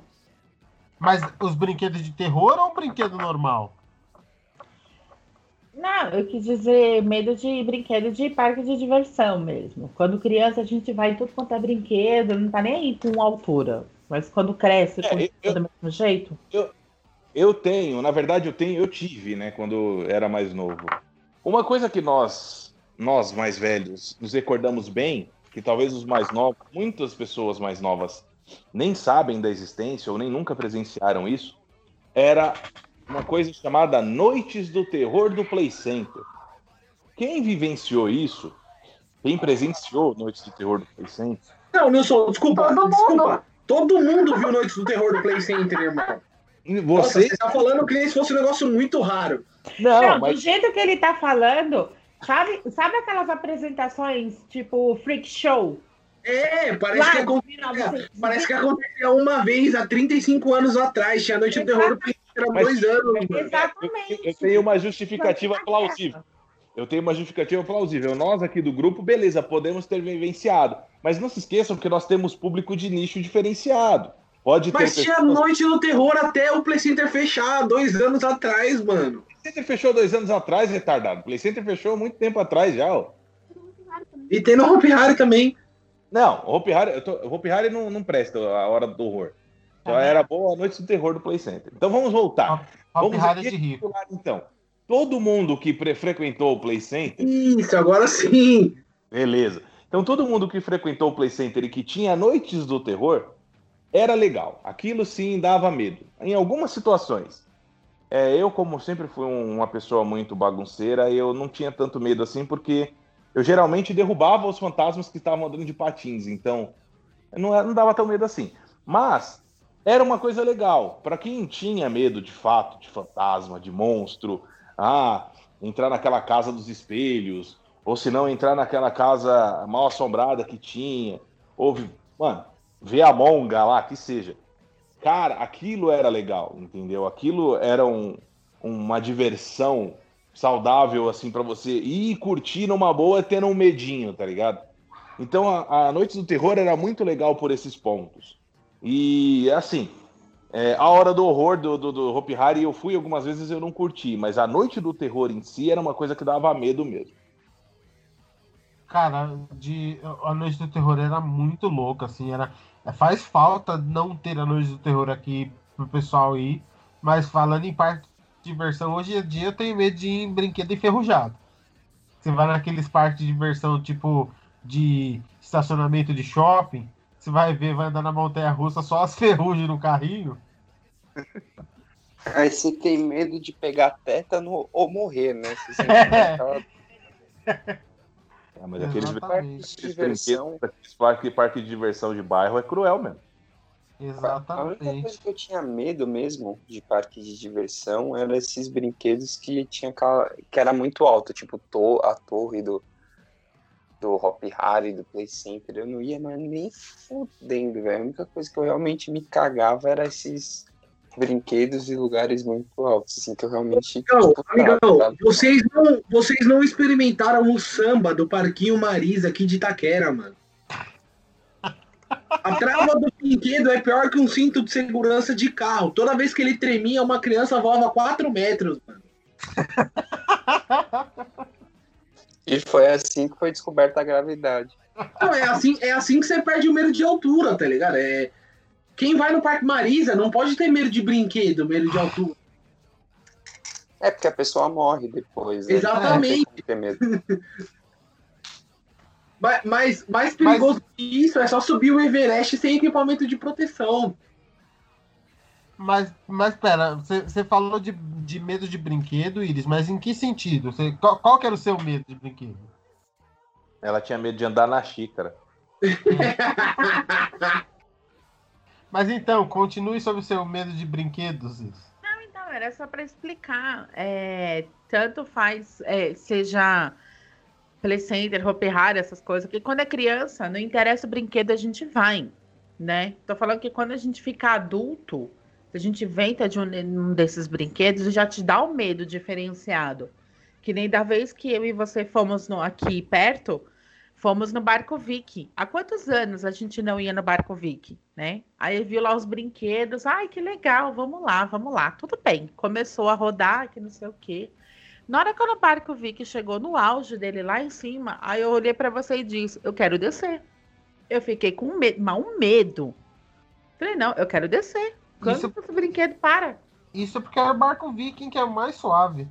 Mas os brinquedos de terror ou um brinquedo normal? Não, eu quis dizer medo de brinquedo de parque de diversão mesmo. Quando criança a gente vai em tudo quanto é brinquedo, não tá nem aí com altura. Mas quando cresce, É, continua eu- do mesmo jeito. Eu tenho, na verdade eu tenho, eu tive, né, quando era mais novo. Uma coisa que nós, nós mais velhos, nos recordamos bem, que talvez os mais novos, muitas pessoas mais novas nem sabem da existência ou nem nunca presenciaram isso, era uma coisa chamada Noites do Terror do Play Center. Quem vivenciou isso, quem presenciou Noites do Terror do Play Center, Não, Nilson, desculpa, Todo mundo. desculpa. Todo mundo viu Noites do Terror do Play Center, irmão. Você você tá falando que nem se fosse um negócio muito raro. não, Não, mas do jeito que ele tá falando, sabe, sabe aquelas apresentações tipo Freak Show? É, parece Lá que, de aconte- 1900. parece que acontecia uma vez há 35 anos atrás. Tinha Noite do Terror do há Mas- dois anos. Exatamente. eu tenho uma justificativa plausível. Eu tenho uma justificativa plausível. Nós aqui do grupo, beleza, podemos ter vivenciado. Mas não se esqueçam que nós temos público de nicho diferenciado. Pode ter Mas tinha pessoas- Noite do Terror até o Play Center fechar, dois anos atrás, mano. O Play Center fechou dois anos atrás, retardado. O Play Center fechou muito tempo atrás já, ó. E tem no Hopi Hari também. Não, o Hopi Hari, tô- o Hopi Hari não, não presta a hora do horror. Só Tá era boa a noite do terror do Play Center. Então vamos voltar. Hop Vamos Harry de rico. então. Todo mundo que frequentou o Play Center Isso, agora sim. Beleza. Então todo mundo que frequentou o Play Center e que tinha noites do terror era legal. Aquilo sim dava medo. Em algumas situações. É, eu, como sempre fui um- uma pessoa muito bagunceira, eu não tinha tanto medo assim, porque eu geralmente derrubava os fantasmas que estavam andando de patins. Então não, era- não dava tão medo assim. Mas era uma coisa legal. Para quem tinha medo de fato, de fantasma, de monstro, ah, entrar naquela casa dos espelhos, ou se não entrar naquela casa mal assombrada que tinha, ou, mano, ver a monga lá, que seja. cara, aquilo era legal, entendeu? Aquilo era um, uma diversão saudável, assim, para você ir curtir numa boa, tendo um medinho, tá ligado? Então a, a Noite do Terror era muito legal por esses pontos. E assim, é, a hora do horror do, do, do Hopi Hari eu fui algumas vezes eu não curti, mas a Noite do Terror em si era uma coisa que dava medo mesmo. Cara, de, a Noite do Terror era muito louca, assim, era. Faz falta não ter a Noite do Terror aqui pro pessoal ir, mas falando em parque de diversão, hoje em dia eu tenho medo de ir em brinquedo enferrujado. Você vai naqueles parques de diversão, tipo, de estacionamento de shopping, você vai ver, vai andar na montanha russa só as ferrugens no carrinho. Aí você tem medo de pegar tétano ou morrer, né? Você É. É, mas aqueles, Exatamente. de aqueles diversão. brinquedos, aqueles parque, parque de diversão de bairro é cruel mesmo. A única Exatamente. coisa que eu tinha medo mesmo de parque de diversão era esses brinquedos que tinha aquela, que era muito alto, tipo to- a torre do do Hop Harry, do Play Center. Eu não ia mais nem fudendo, velho. A única coisa que eu realmente me cagava era esses brinquedos e lugares muito altos, assim, que eu realmente Amigão, amigão, sabe? vocês não, vocês não experimentaram o samba do Parquinho Marisa aqui de Itaquera, mano. A trava do brinquedo é pior que um cinto de segurança de carro. Toda vez que ele tremia, uma criança voava 4 metros, mano. E foi assim que foi descoberta a gravidade. Não, é assim, é assim que você perde o medo de altura, tá ligado? É... Quem vai no Parque Marisa não pode ter medo de brinquedo, medo de altura. É porque a pessoa morre depois. né? Exatamente. Mas, mas mais perigoso que isso é só subir o Everest sem equipamento de proteção. Mas, mas pera, você você falou de, de medo de brinquedo, Iris, mas em que sentido? Você, qual, qual que era o seu medo de brinquedo? Ela tinha medo de andar na xícara. Mas então, continue sobre o seu medo de brinquedos. Não, então, era só para explicar. É, tanto faz, é, seja Play Center, Hopi essas coisas, que quando é criança, não interessa o brinquedo, a gente vai, né? Tô falando que quando a gente fica adulto, a gente inventa de um, um desses brinquedos, já te dá o medo diferenciado. Que nem da vez que eu e você fomos no- aqui perto, fomos no Barco Vicky. Há quantos anos a gente não ia no Barco Vicky, né? Aí viu lá os brinquedos, ai que legal, vamos lá, vamos lá. Tudo bem, começou a rodar, que não sei o quê. Na hora que o Barco Vicky chegou no auge dele lá em cima, aí eu olhei pra você e disse, eu quero descer. Eu fiquei com medo, mas um medo. Falei, não, eu quero descer. Quando Isso- esse brinquedo para? Isso porque é o barco viking que é o mais suave.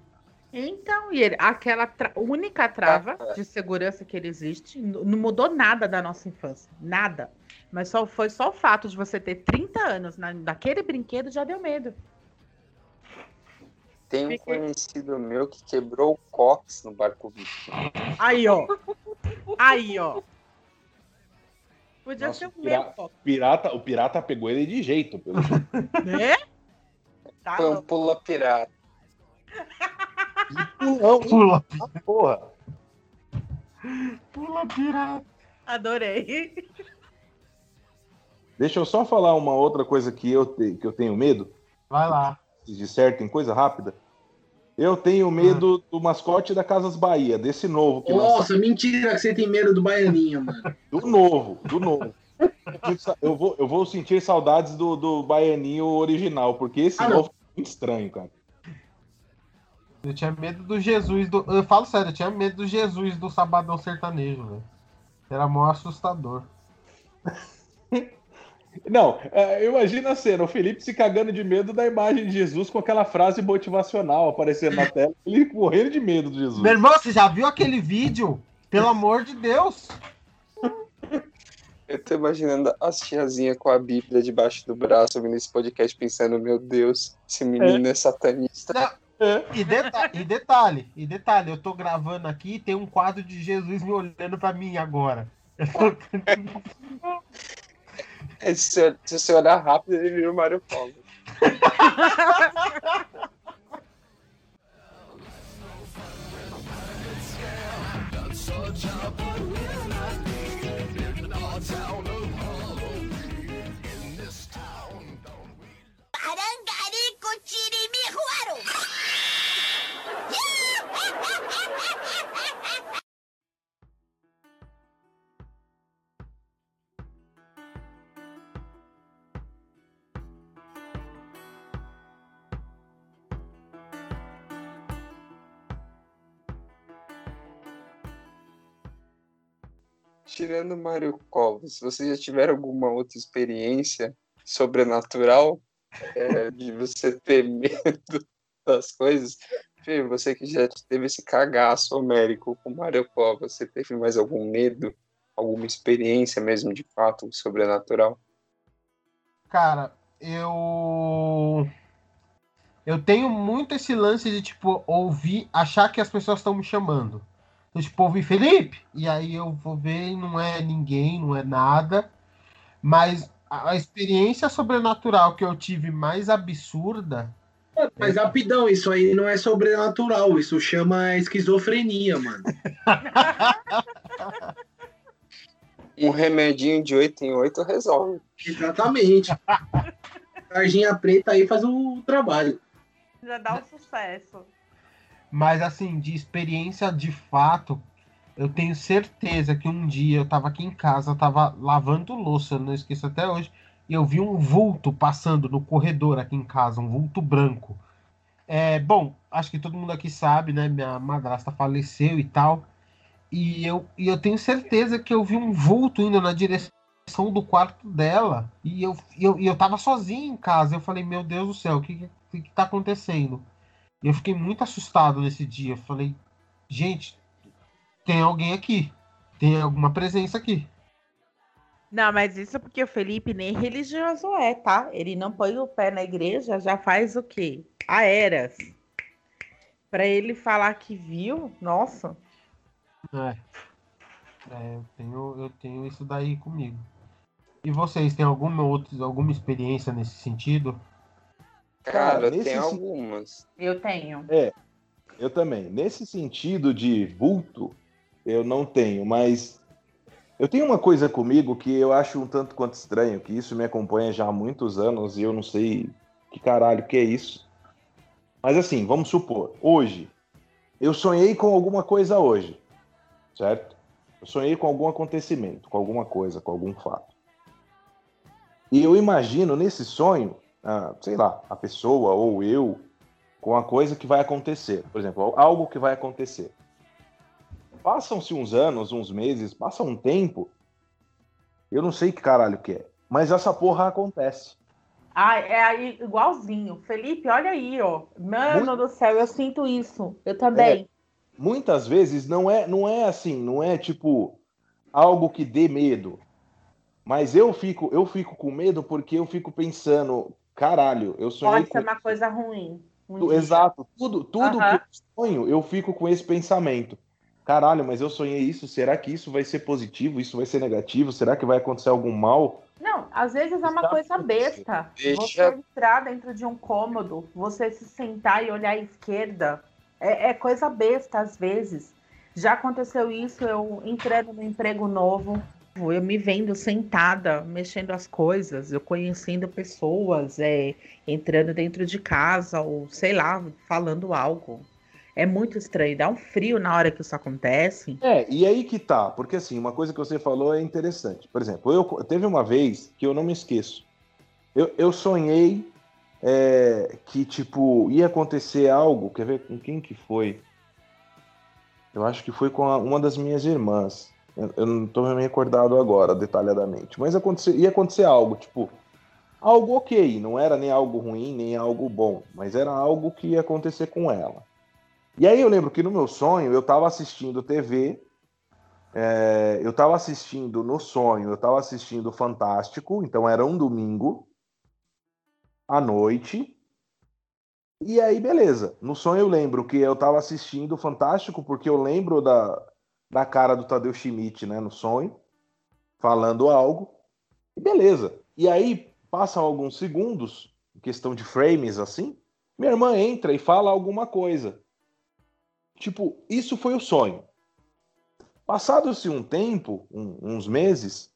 Então, e ele, aquela tra- única trava de segurança que ele existe, não mudou nada da nossa infância. Nada. Mas só foi só o fato de você ter 30 anos na, naquele brinquedo já deu medo. Tem um Fiquei- conhecido meu que quebrou o cox no barco Viking. Aí, ó. Aí, ó. Podia Nossa, ser o pira- meu, pô. Pirata, o pirata pegou ele de jeito. Pelo jeito. né? Tá Foi um pula pirata. Não, Pula, porra. pula pirata. Adorei. Deixa eu só falar uma outra coisa que eu, te- que eu tenho medo. Vai lá. de certo, em coisa rápida. Eu tenho medo do mascote da Casas Bahia, desse novo. Nossa, mentira que você tem medo do Baianinho, mano. Do novo, do novo. Eu vou, eu vou sentir saudades do, do Baianinho original, porque esse Ah, não. novo é muito estranho, cara. Eu tinha medo do Jesus do. Eu falo sério, eu tinha medo do Jesus do Sabadão Sertanejo, velho. Era mó assustador. Não, é, imagina a cena, o Felipe se cagando de medo da imagem de Jesus com aquela frase motivacional aparecendo na tela, ele morrendo de medo de Jesus. Meu irmão, você já viu aquele vídeo? Pelo amor de Deus! Eu tô imaginando as tiazinhas com a Bíblia debaixo do braço, ouvindo esse podcast, pensando, meu Deus, esse menino é, satanista. Não, e, deta- e detalhe, e detalhe, eu tô gravando aqui e tem um quadro de Jesus me olhando pra mim agora. É, se, você- se você olhar rápido, ele vira o Mario Paulo. discutirem me ruaram. Tirando Mario Covas, vocês já tiveram alguma outra experiência sobrenatural é, de você ter medo das coisas? Você que já teve esse cagaço homérico com Mário Covas, você teve mais algum medo? Alguma experiência mesmo de fato sobrenatural? Cara, eu. Eu tenho muito esse lance de, tipo, ouvir, achar que as pessoas estão me chamando. Então, tipo, ouvir Felipe, e aí eu vou ver não é ninguém, não é nada. Mas a, a experiência sobrenatural que eu tive mais absurda. Mas rapidão, isso aí não é sobrenatural, isso chama esquizofrenia, mano. Um remedinho de 8 em 8 resolve. Exatamente. Tarjinha preta aí faz o trabalho. Já dá um sucesso. Mas assim, de experiência de fato, eu tenho certeza que um dia eu tava aqui em casa, eu tava lavando louça, eu não esqueço até hoje, e eu vi um vulto passando no corredor aqui em casa, um vulto branco. É, bom, acho que todo mundo aqui sabe, né? Minha madrasta faleceu e tal. E eu, e eu tenho certeza que eu vi um vulto indo na direção do quarto dela. E eu, e eu, e eu tava sozinho em casa. Eu falei, meu Deus do céu, o que, que, que tá acontecendo? E eu fiquei muito assustado nesse dia. Eu falei, gente, tem alguém aqui. Tem alguma presença aqui. Não, mas isso é porque o Felipe nem religioso é, tá? Ele não põe o pé na igreja, já faz o quê? A eras. Pra ele falar que viu, nossa. É. É, eu tenho, eu tenho isso daí comigo. E vocês têm alguma outra, alguma experiência nesse sentido? Cara, tem sen- algumas. Eu tenho. Eu também. Nesse sentido de vulto, eu não tenho, mas eu tenho uma coisa comigo que eu acho um tanto quanto estranho, que isso me acompanha já há muitos anos e eu não sei que caralho que é isso. Mas assim, vamos supor, hoje, eu sonhei com alguma coisa hoje, certo? Eu sonhei com algum acontecimento, com alguma coisa, com algum fato. E eu imagino nesse sonho, ah, sei lá, a pessoa ou eu com a coisa que vai acontecer. Por exemplo, algo que vai acontecer. Passam-se uns anos, uns meses, passa um tempo, eu não sei que caralho que é, mas essa porra acontece. Ah, é igualzinho. Felipe, olha aí, ó. Mano Muito- do céu, eu sinto isso. Eu também. Muitas vezes não é, não é assim, não é tipo algo que dê medo. Mas eu fico, eu fico com medo porque eu fico pensando, caralho, eu sonhei Pode ser com uma coisa ruim. um. Exato, tudo, tudo Aham. que eu sonho, eu fico com esse pensamento. Caralho, mas eu sonhei isso, será que isso vai ser positivo? Isso vai ser negativo? Será que vai acontecer algum mal? Não, às vezes é uma Está coisa besta. Deixa- Você entrar dentro de um cômodo, você se sentar e olhar à esquerda. É, é coisa besta, às vezes. Já aconteceu isso, eu entrando no emprego novo, eu me vendo sentada, mexendo as coisas, eu conhecendo pessoas, é, entrando dentro de casa, ou sei lá, falando algo. É muito estranho, dá um frio na hora que isso acontece. É, e aí que tá, porque assim, uma coisa que você falou é interessante. Por exemplo, eu teve uma vez que eu não me esqueço. Eu, eu sonhei é, que, tipo, ia acontecer algo. Quer ver com quem que foi? Eu acho que foi com a- uma das minhas irmãs. Eu, eu não tô me recordado agora, detalhadamente. Mas acontecer, ia acontecer algo, tipo, algo ok. Não era nem algo ruim, nem algo bom. Mas era algo que ia acontecer com ela. E aí eu lembro que no meu sonho eu tava assistindo TV. é, eu tava assistindo no sonho, eu tava assistindo Fantástico, então era um domingo à noite. E aí, beleza. No sonho eu lembro que eu tava assistindo Fantástico, porque eu lembro da, da cara do Tadeu Schmidt, né, no sonho, falando algo. E beleza. E aí, passam alguns segundos, questão de frames assim, minha irmã entra e fala alguma coisa. Tipo, isso foi o sonho. Passado-se um tempo, um- uns meses,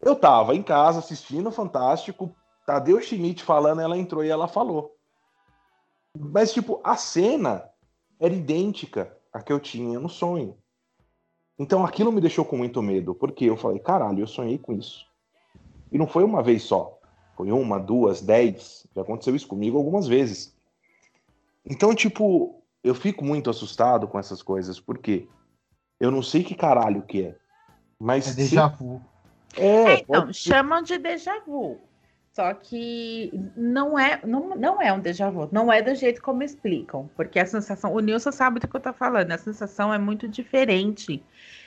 eu tava em casa assistindo Fantástico, Tadeu Schmidt falando, ela entrou e ela falou. Mas, tipo, a cena era idêntica à que eu tinha no sonho. Então aquilo me deixou com muito medo, porque eu falei, caralho, eu sonhei com isso. E não foi uma vez só. Foi uma, duas, dez. Já aconteceu isso comigo algumas vezes. Então, tipo, eu fico muito assustado com essas coisas, porque eu não sei que caralho que é. Mas É déjà vu. É, É, então, pode chamam de déjà vu. Só que não é, não, não é um déjà vu, não é do jeito como explicam, porque a sensação, o Nilson sabe do que eu tô falando, a sensação é muito diferente.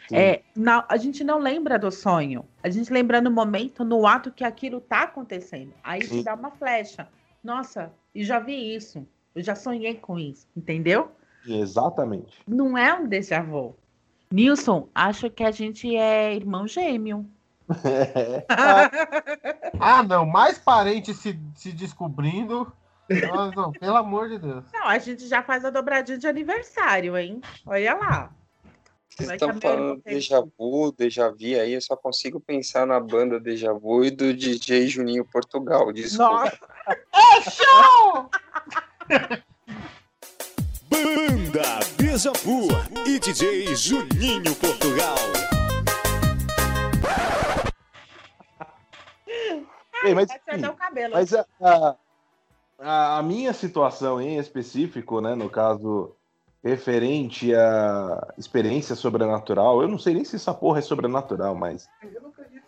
Sim. É, na- a gente não lembra do sonho, a gente lembra no momento, no ato que aquilo tá acontecendo. Aí te dá uma flecha. Nossa, e já vi isso, eu já sonhei com isso, entendeu? Exatamente. Não é um déjà vu. Nilson, acho que a gente é irmão gêmeo. Ah, não, mais parentes se, se descobrindo. Não, não, pelo amor de Deus. Não, a gente já faz a dobradinha de aniversário, hein? Olha lá. Vocês Vai estão falando déjà vu, déjà vu, aí eu só consigo pensar na banda déjà vu e do DJ Juninho Portugal. Desculpa. Nossa, Banda Deja Vu e DJ Juninho Portugal. Ei, mas, enfim, o cabelo. Mas a, a- a- a minha situação em específico, né, no caso referente à experiência sobrenatural, eu não sei nem se essa porra é sobrenatural, mas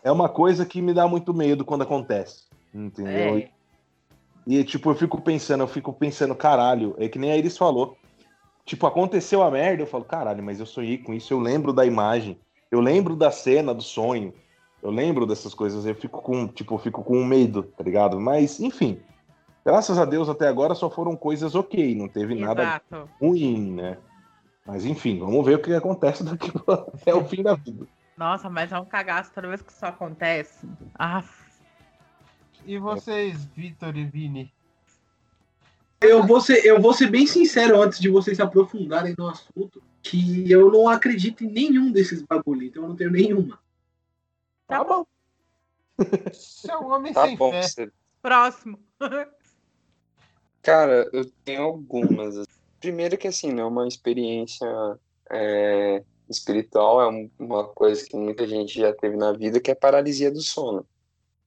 é uma coisa que me dá muito medo quando acontece, entendeu? É. E tipo, eu fico pensando, eu fico pensando, caralho, é que nem a Iris falou. Tipo, aconteceu a merda, eu falo, caralho, mas eu sonhei com isso, eu lembro da imagem, eu lembro da cena do sonho, eu lembro dessas coisas, eu fico com, tipo, eu fico com medo, tá ligado? Mas, enfim, graças a Deus até agora só foram coisas ok, não teve nada Exato. ruim, né? Mas enfim, vamos ver o que acontece daqui até o fim da vida. Nossa, mas é um cagaço toda vez que isso acontece. Ah, E vocês, Vitor e Vini? Eu vou, ser, eu vou ser bem sincero antes de vocês se aprofundarem no assunto, que eu não acredito em nenhum desses bagulho, então eu não tenho nenhuma. tá bom. Você é um homem Tá sem bom, fé. você- Próximo. Cara, eu tenho algumas. Primeiro que assim, né, uma experiência é, espiritual é um- uma coisa que muita gente já teve na vida, que é paralisia do sono.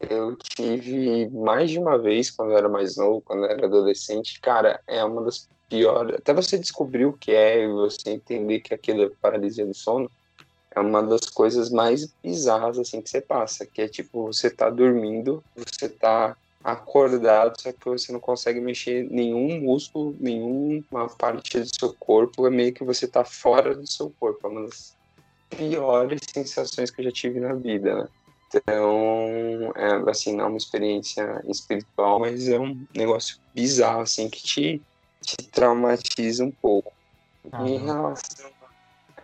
Eu tive mais de uma vez quando eu era mais novo, quando eu era adolescente. Cara, é uma das piores. Até você descobrir o que é e você entender que aquilo é paralisia do sono, é uma das coisas mais bizarras assim que você passa, que é tipo você tá dormindo, você tá acordado, só que você não consegue mexer nenhum músculo, nenhuma parte do seu corpo, é meio que você tá fora do seu corpo. É uma das piores sensações que eu já tive na vida, né? Então, é, assim, não é uma experiência espiritual, mas é um negócio bizarro, assim, que te, te traumatiza um pouco. Em relação.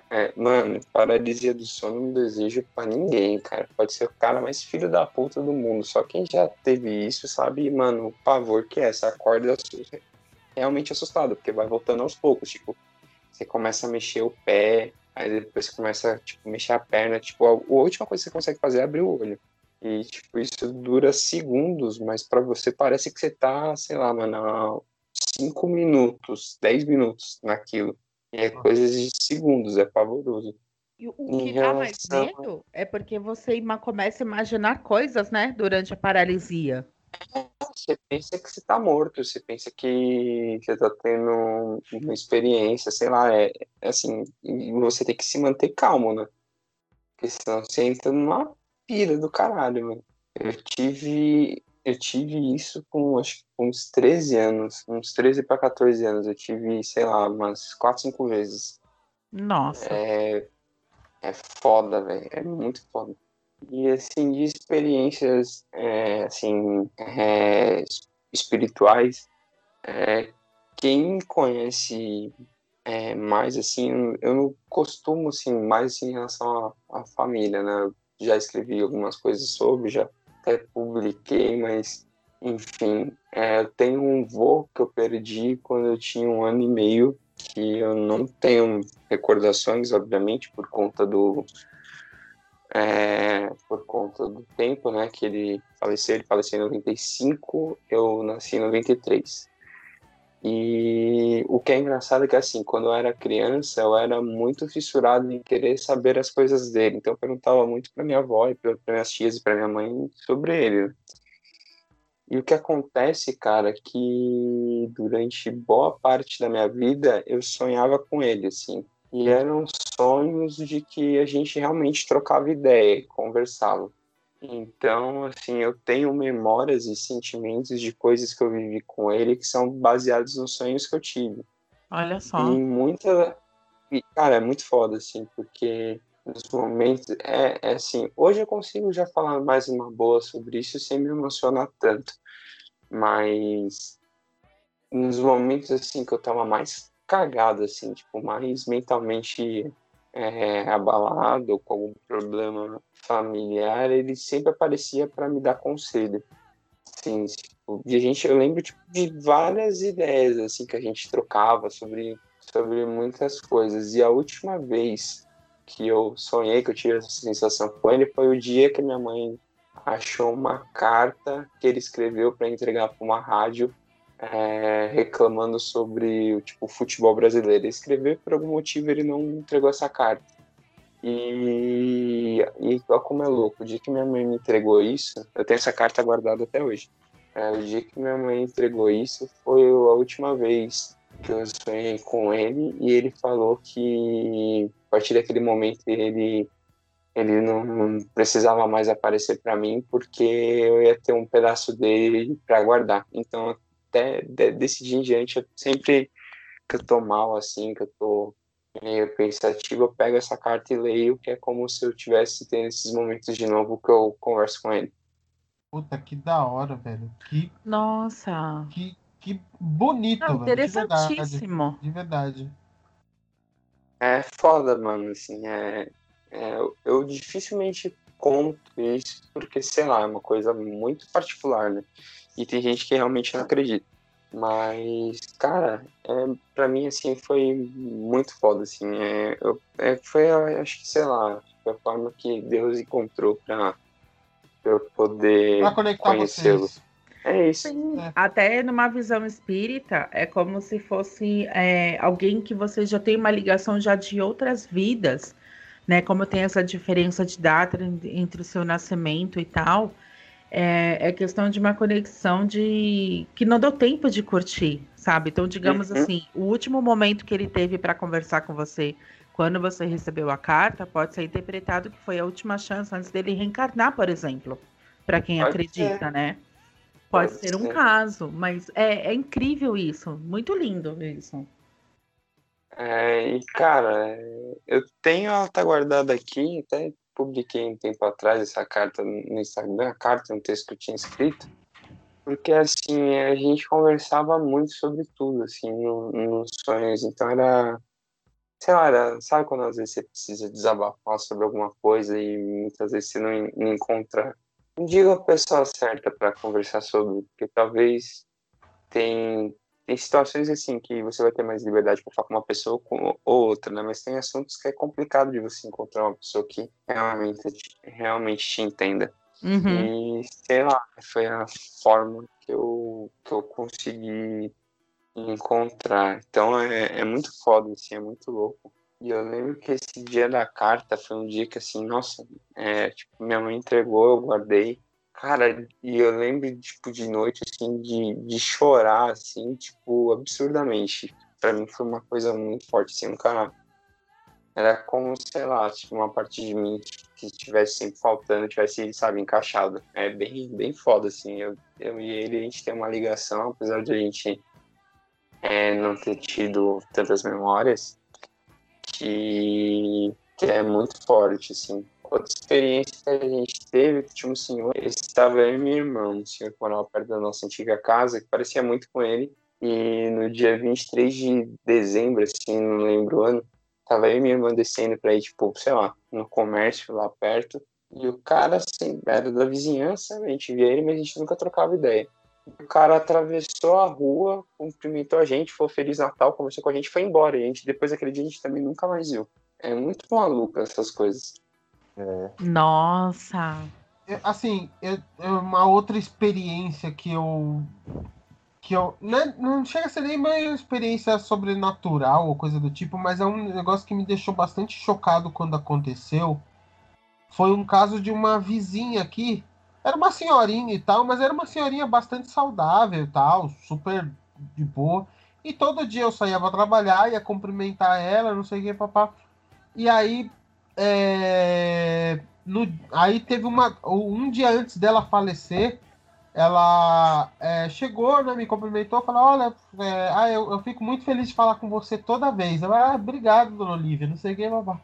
É, mano, paralisia do sono não desejo pra ninguém, cara. Pode ser o cara mais filho da puta do mundo. Só quem já teve isso sabe, mano, o pavor que é. Você acorda realmente assustado, porque vai voltando aos poucos. Tipo, você começa a mexer o pé, aí depois você começa tipo, mexer a perna. Tipo, a, a última coisa que você consegue fazer é abrir o olho. E, tipo, isso dura segundos, mas pra você parece que você tá, sei lá, mano, há 5 minutos, 10 minutos naquilo. E é coisas de segundos, é pavoroso. E o que dá mais relação- medo é porque você começa a imaginar coisas, né? Durante a paralisia. Você pensa que você tá morto, você pensa que você tá tendo uma experiência, sei lá, é, é assim, você tem que se manter calmo, né? Porque senão você entra numa pira do caralho, mano. Eu tive, eu tive isso com acho com uns 13 anos, uns 13 para 14 anos, eu tive, sei lá, umas 4, 5 vezes. Nossa. É, é foda, velho. É muito foda. E assim, de experiências é, assim, é, espirituais, é, quem conhece é, mais assim, eu- não costumo assim, mais assim, em relação à, à família, né? Eu já escrevi algumas coisas sobre, já até publiquei, mas enfim, é, eu tenho um vô que eu perdi quando eu tinha um ano e meio, que eu não tenho recordações, obviamente, por conta do é, por conta do tempo, né, que ele faleceu, ele faleceu em 95, eu nasci em 93. E o que é engraçado é que, assim, quando eu era criança, eu era muito fissurado em querer saber as coisas dele. Então, eu perguntava muito para minha avó para minhas tias e para minha mãe sobre ele. E o que acontece, cara, é que durante boa parte da minha vida eu sonhava com ele, assim. E eram sonhos de que a gente realmente trocava ideia, conversava. Então, assim, eu tenho memórias e sentimentos de coisas que eu vivi com ele que são baseados nos sonhos que eu tive. Olha só. E muita. E, cara, é muito foda, assim, porque nos momentos. É, é assim, hoje eu consigo já falar mais uma boa sobre isso sem me emocionar tanto. Mas nos momentos assim que eu tava mais cagado, assim, tipo, mais mentalmente é, abalado ou com algum problema familiar, ele sempre aparecia para me dar conselho. Assim, tipo, e a gente, eu lembro tipo, de várias ideias assim que a gente trocava sobre, sobre muitas coisas. E a última vez que eu sonhei, que eu tive essa sensação com ele, foi o dia que minha mãe achou uma carta que ele escreveu para entregar para uma rádio é, reclamando sobre tipo, o futebol brasileiro. Ele escreveu por algum motivo ele não entregou essa carta. E, e olha como é louco, o dia que minha mãe me entregou isso, eu tenho essa carta guardada até hoje. É, o dia que minha mãe entregou isso foi a última vez que eu sonhei com ele e ele falou que a partir daquele momento ele ele não precisava mais aparecer para mim porque eu ia ter um pedaço dele para guardar. Então até desse dia em diante, eu sempre que eu tô mal, assim, que eu tô meio pensativo, eu pego essa carta e leio, que é como se eu tivesse tendo esses momentos de novo que eu converso com ele. Puta, que da hora, velho. Que, Nossa. que, que bonito, Não, velho. De verdade. interessantíssimo. De verdade. É foda, mano, assim, é, é eu, eu dificilmente conto isso, porque, sei lá, é uma coisa muito particular, né? E tem gente que realmente não acredita. Mas, cara, é, pra mim, assim, foi muito foda, assim. É, eu, é, foi, acho que, sei lá, foi a forma que Deus encontrou pra, pra eu poder conhecê-lo. É isso. Sim, É. até numa visão espírita, é como se fosse é, alguém que você já tem uma ligação já de outras vidas, né? Como tem essa diferença de data en- entre o seu nascimento e tal, é, é questão de uma conexão de que não deu tempo de curtir, sabe? Então, digamos Uhum. assim, o último momento que ele teve para conversar com você, quando você recebeu a carta, pode ser interpretado que foi a última chance antes dele reencarnar, por exemplo, para quem Pode acredita, ser. né? Pode, Pode ser um ser. caso, mas é, é incrível isso, muito lindo isso. É, e, cara, eu tenho ela tá guardada aqui, até publiquei um tempo atrás essa carta no Instagram, a carta, um texto que eu tinha escrito, porque, assim, a gente conversava muito sobre tudo, assim, no- nos sonhos, então era, sei lá, era, sabe quando às vezes você precisa desabafar sobre alguma coisa e muitas vezes você não, não encontra, não digo a pessoa certa para conversar sobre, porque talvez tem tem situações assim que você vai ter mais liberdade para falar com uma pessoa ou com outra, né? Mas tem assuntos que é complicado de você encontrar uma pessoa que realmente, te- realmente te entenda. Uhum. E sei lá, foi a forma que eu, que eu consegui encontrar. Então é, é muito foda, assim, é muito louco. E eu lembro que esse dia da carta foi um dia que, assim, nossa, é, tipo, minha mãe entregou, eu guardei. Cara, e eu lembro, tipo, de noite, assim, de, de chorar, assim, tipo, absurdamente. Pra mim foi uma coisa muito forte, assim, nunca... Era como, sei lá, tipo, uma parte de mim que estivesse sempre faltando, tivesse, sabe, encaixado. É bem, bem foda, assim. Eu, eu e ele, a gente tem uma ligação, apesar de a gente é, não ter tido tantas memórias, que, que é muito forte, assim. Outra experiência que a gente teve, que tinha um senhor, estava eu e minha irmã, um senhor que morava perto da nossa antiga casa, que parecia muito com ele, e no dia 23 de dezembro, assim, não lembro o ano, tava eu e minha irmã descendo pra ir, tipo, sei lá, no comércio lá perto, e o cara, assim, era da vizinhança, a gente via ele, mas a gente nunca trocava ideia. O cara atravessou a rua, cumprimentou a gente, falou Feliz Natal, conversou com a gente foi embora. E a gente, depois daquele dia, a gente também nunca mais viu. É muito maluco essas coisas. Nossa. É, assim, é, é uma outra experiência que eu. que eu. Não, é- não chega a ser nem uma experiência sobrenatural ou coisa do tipo, mas é um negócio que me deixou bastante chocado quando aconteceu. Foi um caso de uma vizinha aqui. Era uma senhorinha e tal, mas era uma senhorinha bastante saudável e tal, super de boa. E todo dia eu saía pra trabalhar, ia cumprimentar ela, não sei o que, papá. E aí, é, no, aí teve uma. Um dia antes dela falecer, ela é, chegou, né, me cumprimentou, falou, olha, é, ah, eu, eu, fico muito feliz de falar com você toda vez. Eu, ah, obrigado, dona Olivia, não sei o que, babá.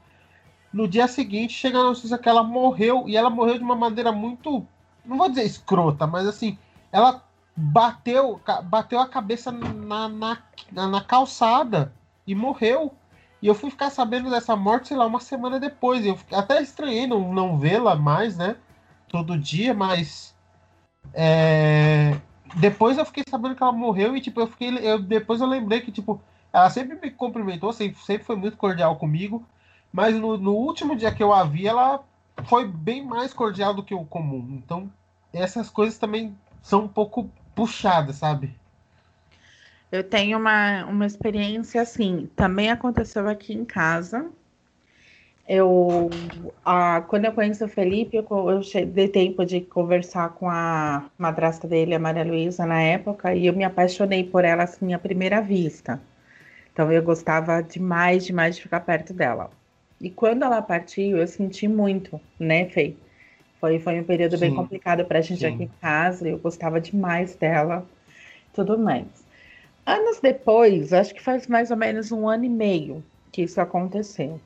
No dia seguinte, chega a notícia que ela morreu, e ela morreu de uma maneira muito, não vou dizer escrota, mas assim, ela bateu, bateu a cabeça na, na, na calçada e morreu. E eu fui ficar sabendo dessa morte, sei lá, uma semana depois. Eu até estranhei não, não vê-la mais, né? Todo dia, mas é... Depois eu fiquei sabendo que ela morreu e, tipo, eu fiquei. Eu, depois eu lembrei que, tipo, ela sempre me cumprimentou, sempre, sempre foi muito cordial comigo. Mas no, no último dia que eu a vi, ela foi bem mais cordial do que o comum. Então, essas coisas também são um pouco puxadas, sabe? Eu tenho uma, uma experiência assim, também aconteceu aqui em casa, eu, a, quando eu conheci o Felipe, eu, eu dei tempo de conversar com a madrasta dele, a Maria Luísa, na época, e eu me apaixonei por ela assim à primeira vista. Então eu gostava demais, demais de ficar perto dela. E quando ela partiu, eu senti muito, né, Fê? Foi, foi um período sim, bem complicado para a gente sim. aqui em casa, eu gostava demais dela, tudo mais. Anos depois, acho que faz mais ou menos um ano e meio que isso aconteceu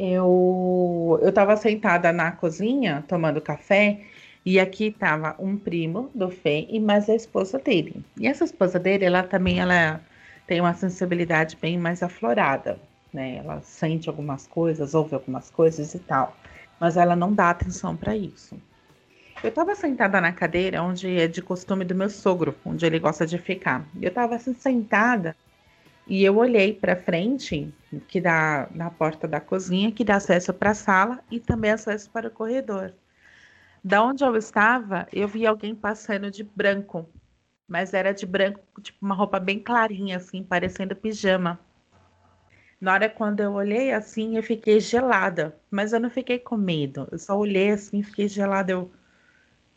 eu eu estava sentada na cozinha tomando café e aqui estava um primo do Fê e mais a esposa dele. E essa esposa dele, ela também ela tem uma sensibilidade bem mais aflorada, né? Ela sente algumas coisas, ouve algumas coisas e tal, mas ela não dá atenção para isso. Eu estava sentada na cadeira onde é de costume do meu sogro, onde ele gosta de ficar. Eu estava assim sentada e eu olhei para frente, que dá na porta da cozinha, que dá acesso para a sala e também acesso para o corredor. Da onde eu estava, eu vi alguém passando de branco, mas era de branco, tipo uma roupa bem clarinha, assim, parecendo pijama. Na hora quando eu olhei assim, eu fiquei gelada, mas eu não fiquei com medo. Eu só olhei assim, fiquei gelada. Eu,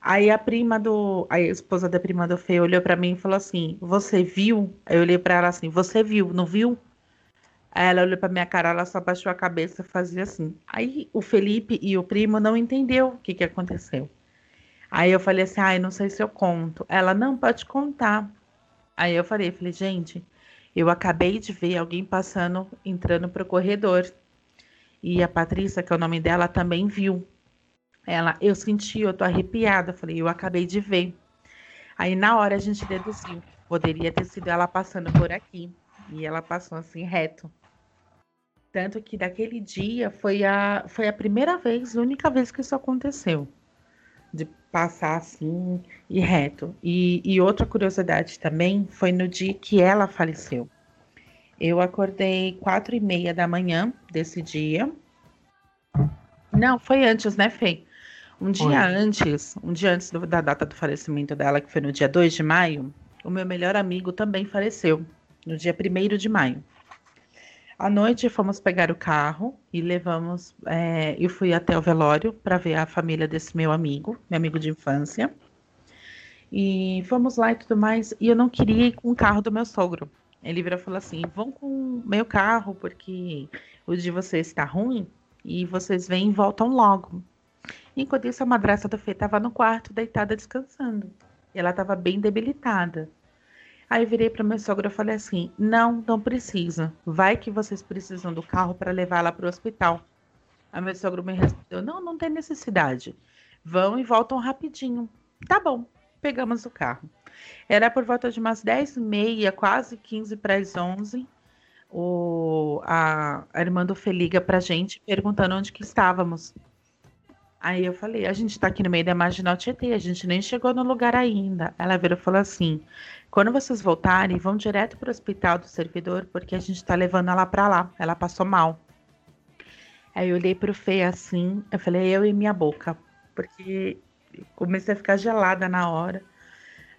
Aí a prima do. A esposa da prima do Fê olhou para mim e falou assim: Você viu? Eu olhei para ela assim: Você viu? Não viu? Aí ela olhou para minha cara, ela só baixou a cabeça e fazia assim. Aí o Felipe e o primo não entendeu o que, que aconteceu. Aí eu falei assim: Ai, não sei se eu conto. Ela não pode contar. Aí eu falei: falei, gente, eu acabei de ver alguém passando, entrando pro corredor. E a Patrícia, que é o nome dela, também viu. Ela, eu senti, eu tô arrepiada. Falei, eu acabei de ver. Aí na hora a gente deduziu. Poderia ter sido ela passando por aqui. E ela passou assim reto. Tanto que daquele dia foi a, foi a primeira vez, a única vez que isso aconteceu. De passar assim e reto. E, e outra curiosidade também foi no dia que ela faleceu. Eu acordei quatro e meia da manhã desse dia. Não, foi antes, né, Fê? Um dia Oi. antes, um dia antes do, da data do falecimento dela, que foi no dia 2 de maio, o meu melhor amigo também faleceu, no dia 1 de maio. À noite fomos pegar o carro e levamos. É, eu fui até o velório para ver a família desse meu amigo, meu amigo de infância. E fomos lá e tudo mais. E eu não queria ir com o carro do meu sogro. Ele virou e falou assim: vão com o meu carro, porque o de vocês está ruim e vocês vêm e voltam logo. Enquanto isso, a madrasta do Fê estava no quarto, deitada, descansando. E ela estava bem debilitada. Aí eu virei para meu sogro e falei assim: Não, não precisa. Vai que vocês precisam do carro para levar ela para o hospital. Aí meu sogro me respondeu: Não, não tem necessidade. Vão e voltam rapidinho. Tá bom, pegamos o carro. Era por volta de umas 10 e meia, quase 15 para as 11. O, a, a irmã do Fê liga para gente perguntando onde que estávamos. Aí eu falei, a gente tá aqui no meio da Marginal Tietê, a gente nem chegou no lugar ainda. Ela virou e falou assim, quando vocês voltarem, vão direto pro hospital do servidor, porque a gente tá levando ela pra lá, ela passou mal. Aí eu olhei pro Fê assim, eu falei, eu e minha boca, porque comecei a ficar gelada na hora.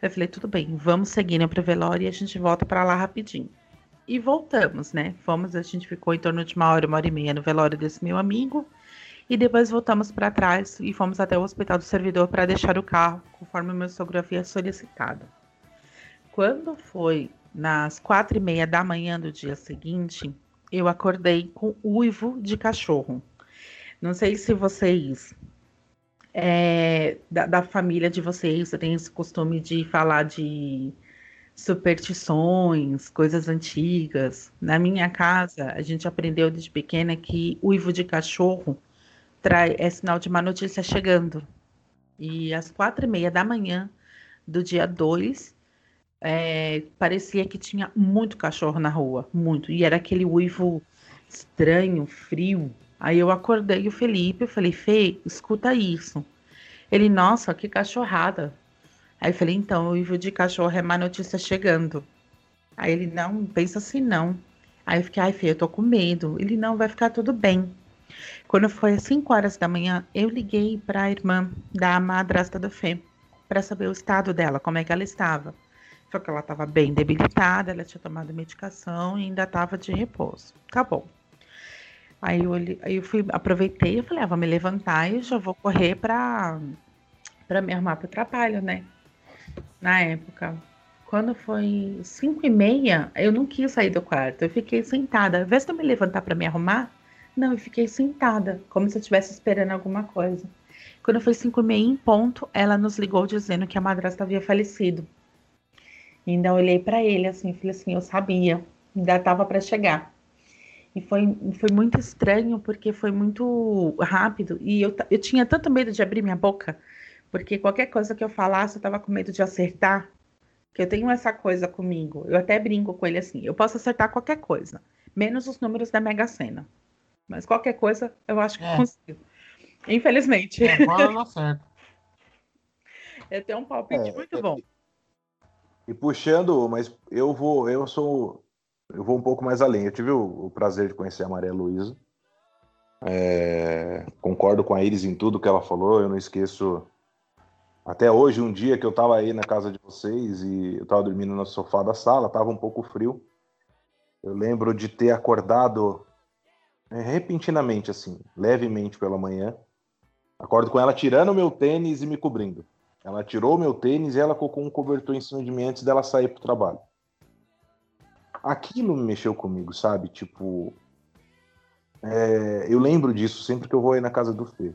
Eu falei, tudo bem, vamos seguindo pro velório e a gente volta para lá rapidinho. E voltamos, né? Fomos, a gente ficou em torno de uma hora, uma hora e meia no velório desse meu amigo e depois voltamos para trás e fomos até o hospital do servidor para deixar o carro, conforme sogro havia solicitado. Quando foi nas quatro e meia da manhã do dia seguinte, eu acordei com uivo de cachorro. Não sei se vocês é, da, da, família de vocês têm esse costume de falar de superstições, coisas antigas. Na minha casa, a gente aprendeu desde pequena que uivo de cachorro trai, é sinal de má notícia chegando. E às quatro e meia da manhã do dia 2, é, parecia que tinha muito cachorro na rua, muito. E era aquele uivo estranho, frio. Aí eu acordei o Felipe, eu falei, Fê, escuta isso. Ele, nossa, que cachorrada. Aí eu falei, então, o uivo de cachorro é má notícia chegando. Aí ele, não, pensa assim não. Aí eu fiquei, ai, Fê, eu tô com medo. Ele, não, vai ficar tudo bem. Quando foi às 5 horas da manhã, eu liguei para a irmã da madrasta do Fê para saber o estado dela, como é que ela estava. Falou que ela estava bem debilitada, ela tinha tomado medicação e ainda estava de repouso. Tá bom. Aí eu, aí eu fui, aproveitei e falei, ah, vou me levantar e já vou correr para para me arrumar para o trabalho, né? Na época. Quando foi 5 e meia, eu não quis sair do quarto. Eu fiquei sentada. Ao invés de eu me levantar para me arrumar, não, eu fiquei sentada, como se eu estivesse esperando alguma coisa. Quando foi cinco e meia em ponto, ela nos ligou dizendo que a madrasta havia falecido. E ainda olhei para ele assim, falei assim, eu sabia, ainda estava para chegar. E foi, foi muito estranho porque foi muito rápido e eu, eu tinha tanto medo de abrir minha boca, porque qualquer coisa que eu falasse eu estava com medo de acertar, que eu tenho essa coisa comigo. Eu até brinco com ele assim, eu posso acertar qualquer coisa, menos os números da Mega Sena. Mas qualquer coisa eu acho que é. consigo. Infelizmente. Agora não acerta. Eu tenho um palpite é, muito bom. E puxando, mas eu vou, eu sou, eu vou um pouco mais além. Eu tive o, o prazer de conhecer a Maria Luísa. É, concordo com a Iris em tudo que ela falou. Eu não esqueço até hoje um dia que eu estava aí na casa de vocês e eu estava dormindo no sofá da sala, estava um pouco frio. Eu lembro de ter acordado é, repentinamente, assim, levemente pela manhã. Acordo com ela tirando o meu tênis e me cobrindo. Ela tirou o meu tênis e ela colocou um cobertor em cima de mim antes dela sair pro trabalho. Aquilo me mexeu comigo, sabe? Tipo. É, eu lembro disso sempre que eu vou aí na casa do Fê.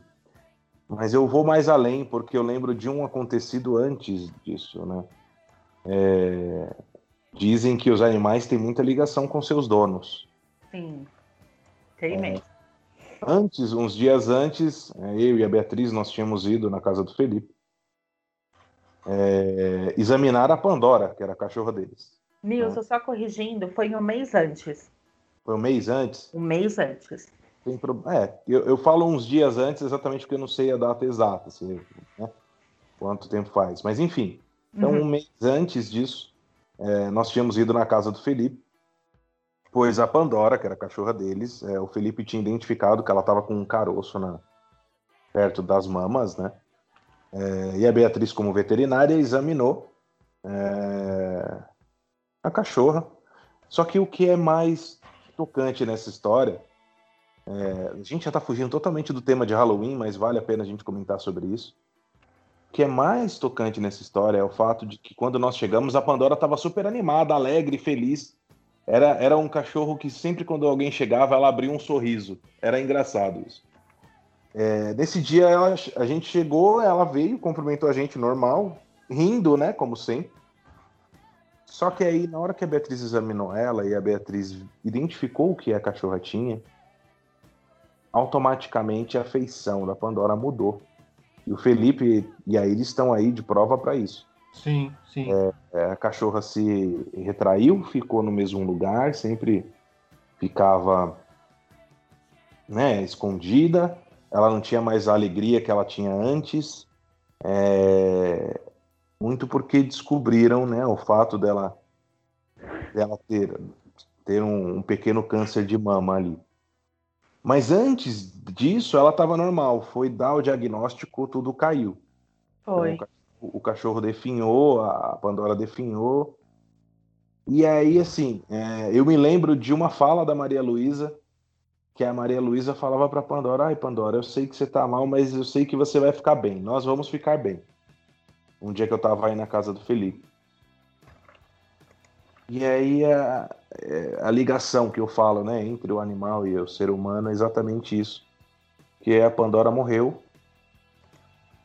Mas eu vou mais além, porque eu lembro de um acontecido antes disso, né? É, dizem que os animais têm muita ligação com seus donos. Sim. Tem é. Antes, uns dias antes, é, eu e a Beatriz, nós tínhamos ido na casa do Felipe é, examinar a Pandora, que era a cachorra deles. Nilson, né? só corrigindo, foi um mês antes. Foi um mês antes? Um mês antes. Tem pro... É, eu, eu falo uns dias antes exatamente porque eu não sei a data exata, assim, né? quanto tempo faz. Mas enfim, então uhum. um mês antes disso, é, nós tínhamos ido na casa do Felipe Pois a Pandora, que era a cachorra deles, é, o Felipe tinha identificado que ela estava com um caroço na, perto das mamas, né? É, e a Beatriz, como veterinária, examinou é, a cachorra. Só que o que é mais tocante nessa história, é, a gente já está fugindo totalmente do tema de Halloween, mas vale a pena a gente comentar sobre isso. O que é mais tocante nessa história é o fato de que quando nós chegamos, a Pandora estava super animada, alegre, feliz era, era um cachorro que sempre quando alguém chegava, ela abria um sorriso. Era engraçado isso. É, nesse dia ela, a gente chegou, ela veio, cumprimentou a gente normal, rindo, né, como sempre. Só que aí, na hora que a Beatriz examinou ela e a Beatriz identificou o que a cachorra tinha, automaticamente a feição da Pandora mudou. E o Felipe e a Iris estão aí de prova para isso. Sim, sim. É, é, a cachorra se retraiu, ficou no mesmo lugar, sempre ficava né, escondida. Ela não tinha mais a alegria que ela tinha antes. É, muito porque descobriram né, o fato dela, dela ter, ter um, um pequeno câncer de mama ali. Mas antes disso, ela estava normal. Foi dar o diagnóstico, tudo caiu. Foi. Então, o cachorro definhou, a Pandora definhou. E aí, assim, é, eu me lembro de uma fala da Maria Luísa, que a Maria Luísa falava para Pandora: Ai, Pandora, eu sei que você tá mal, mas eu sei que você vai ficar bem. Nós vamos ficar bem. Um dia que eu tava aí na casa do Felipe. E aí a, é, a ligação que eu falo, né, entre o animal e o ser humano é exatamente isso. Que é a Pandora morreu.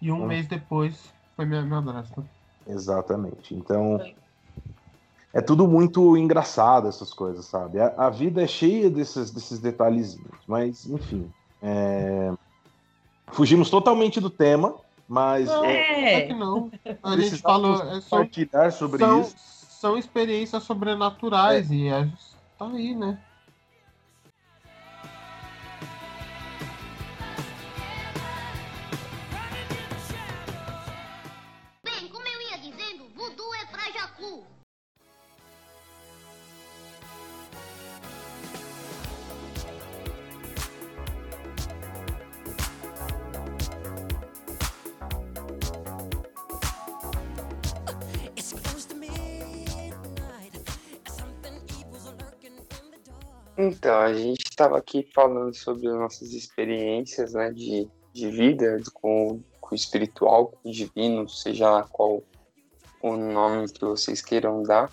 E um Hum. mês depois foi minha madrasta. Exatamente. Então é tudo muito engraçado essas coisas, sabe? A, a vida é cheia desses, desses detalhezinhos, mas enfim. é, Fugimos totalmente do tema, mas Não, É. é que não. A gente falou, é só, compartilhar sobre são, isso. são experiências sobrenaturais e é, tá aí, né? Estava aqui falando sobre as nossas experiências né, de, de vida com, com o espiritual, com o divino, seja lá qual o nome que vocês queiram dar.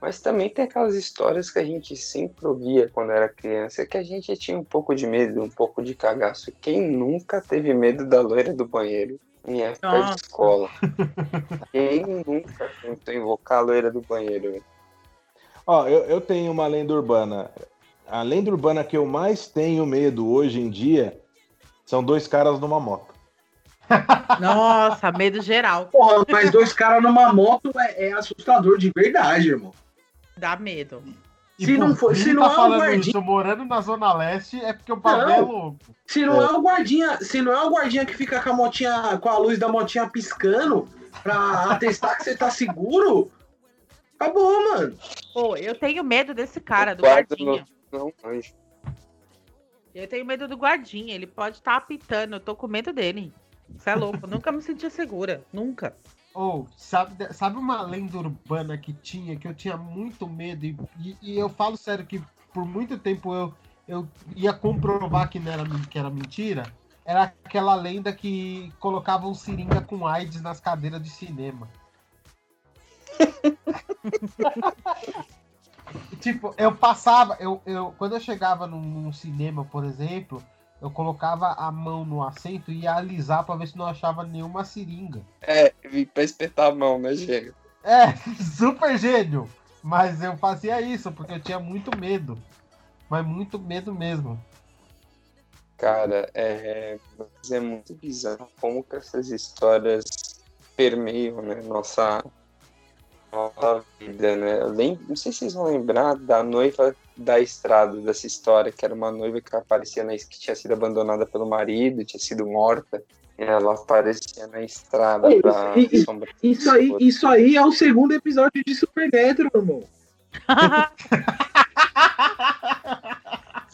Mas também tem aquelas histórias que a gente sempre ouvia quando era criança, que a gente tinha um pouco de medo, um pouco de cagaço. Quem nunca teve medo da loira do banheiro em época Nossa. de escola? Quem nunca tentou invocar a loira do banheiro? Ó, eu, eu tenho uma lenda urbana. A lenda urbana que eu mais tenho medo hoje em dia são dois caras numa moto. Nossa, medo geral. Porra, mas dois caras numa moto é, é assustador de verdade, irmão. Dá medo. E Se não for- se não tá é o falando guardinha- isso morando na Zona Leste, é porque o bagulho é louco. Se não é. o guardinha, se não é o guardinha que fica com a motinha, com a luz da motinha piscando pra atestar que você tá seguro, acabou, mano. Pô, eu tenho medo desse cara, do guardinha. Não, anjo. Eu tenho medo do guardinha. Ele pode estar apitando. Eu tô com medo dele. Você é louco. Nunca me senti segura. Nunca. Ou, sabe, de- sabe uma lenda urbana que tinha, que eu tinha muito medo, e, e- e eu falo sério que por muito tempo eu, eu ia comprovar que, não era, que era mentira? Era aquela lenda que colocavam seringa com AIDS nas cadeiras de cinema. tipo, eu passava, eu, eu, quando eu chegava num, num cinema, por exemplo, eu colocava a mão no assento e ia alisar pra ver se não achava nenhuma seringa. É, vim pra espetar a mão, né, Gênio? É, super gênio. Mas eu fazia isso porque eu tinha muito medo. Mas muito medo mesmo. Cara, é, é muito bizarro como que essas histórias permeiam, né, nossa, nossa vida, né? Eu lembro, não sei se vocês vão lembrar da noiva da estrada, dessa história, que era uma noiva que aparecia na, que tinha sido abandonada pelo marido, tinha sido morta, e ela aparecia na estrada Ei, pra Isso as aí, isso aí é o segundo episódio de Supernatural, irmão.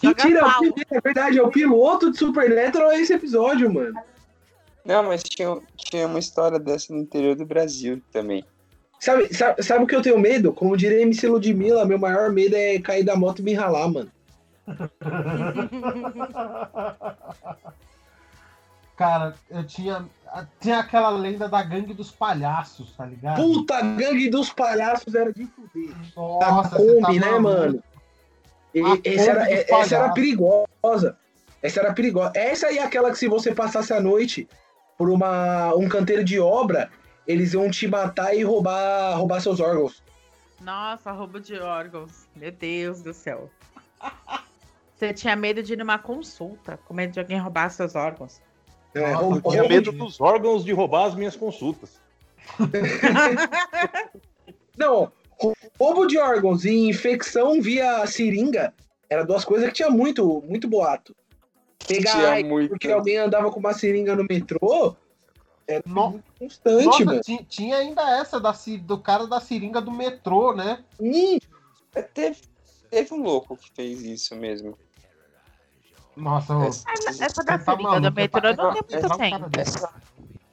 Mentira, é primeiro, é verdade, é o piloto de Supernatural é esse episódio, mano. Não, mas tinha, tinha uma história dessa no interior do Brasil também. Sabe, sabe, sabe o que eu tenho medo? Como diria MC Ludmilla, meu maior medo é cair da moto e me ralar, mano. Cara, eu tinha. Tinha aquela lenda da gangue dos palhaços, tá ligado? Puta, gangue dos palhaços era de fuder. A Nossa, você tá Kombi, né, maluco. mano? E- A esse era- essa era perigosa. Essa era perigosa. Essa aí é aquela que se você passasse a noite por uma, um canteiro de obra, eles iam te matar e roubar, roubar seus órgãos. Nossa, roubo de órgãos. Meu Deus do céu. Você tinha medo de ir numa consulta, com medo de alguém roubar seus órgãos. É, roubo- Eu tinha medo de- dos órgãos de roubar as minhas consultas. Não, roubo de órgãos e infecção via seringa era duas coisas que tinha muito, muito boato. Pegar Tinha porque alguém andava com uma seringa no metrô era No- muito constante, Nossa, mano. ti- tinha ainda essa da, do cara da seringa do metrô, né? Ih, É, Teve, teve um louco que fez isso mesmo. Nossa, ô, Essa- Essa da Você tá seringa do metrô é não tem é muito tempo. Essa,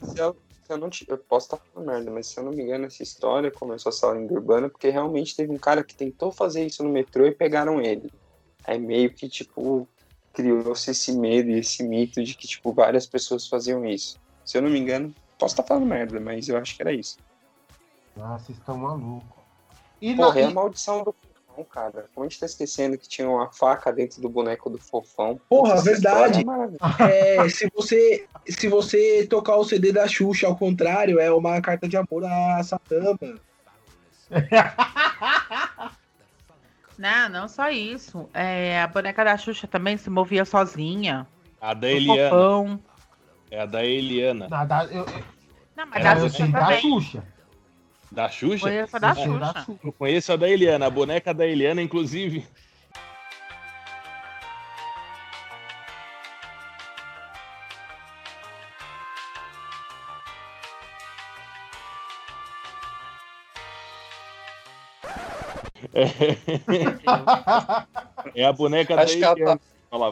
se eu, não te- eu posso estar falando merda, mas se eu não me engano, essa história começou essa lenda urbana porque realmente teve um cara que tentou fazer isso no metrô e pegaram ele. Aí meio que, tipo, criou-se esse medo e esse mito de que, tipo, várias pessoas faziam isso. Se eu não me engano, posso estar falando merda, mas eu acho que era isso. Nossa, vocês estão malucos. E na- Porra, é a maldição do fofão, cara. Como a gente tá esquecendo que tinha uma faca dentro do boneco do fofão. Porra, Essa verdade. é. É, se você se você tocar o CD da Xuxa ao contrário, é uma carta de amor a Satã, mano. Não, não só isso. É, a boneca da Xuxa também se movia sozinha. A da Eliana. fofão. É a da Eliana. na- da- eu, eu, Não, mas É, da eu Xuxa sei da também. Xuxa. Da Xuxa? Conheço a da Eu sei da Xuxa. Xuxa. Eu conheço a da Eliana. A boneca da Eliana, inclusive. É, é a boneca Acho da ela Eliana.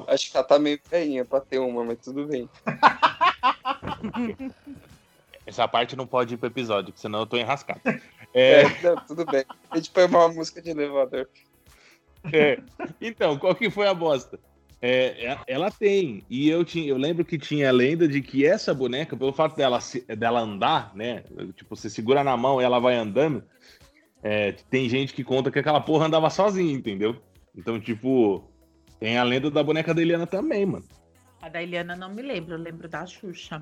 tá, acho que ela tá meio feinha pra ter uma, mas tudo bem. Essa parte não pode ir pro episódio, senão eu tô enrascado. É, É, não, tudo bem. A gente põe uma música de elevador. é. Então, qual que foi a bosta? É, é- ela tem. E eu, tinha, eu lembro que tinha a lenda de que essa boneca, pelo fato dela, se- dela andar, né? Tipo, você segura na mão e ela vai andando. é, tem gente que conta que aquela porra andava sozinha, entendeu? Então, tipo, tem a lenda da boneca da Eliana também, mano. A da Eliana não me lembro, eu lembro da Xuxa.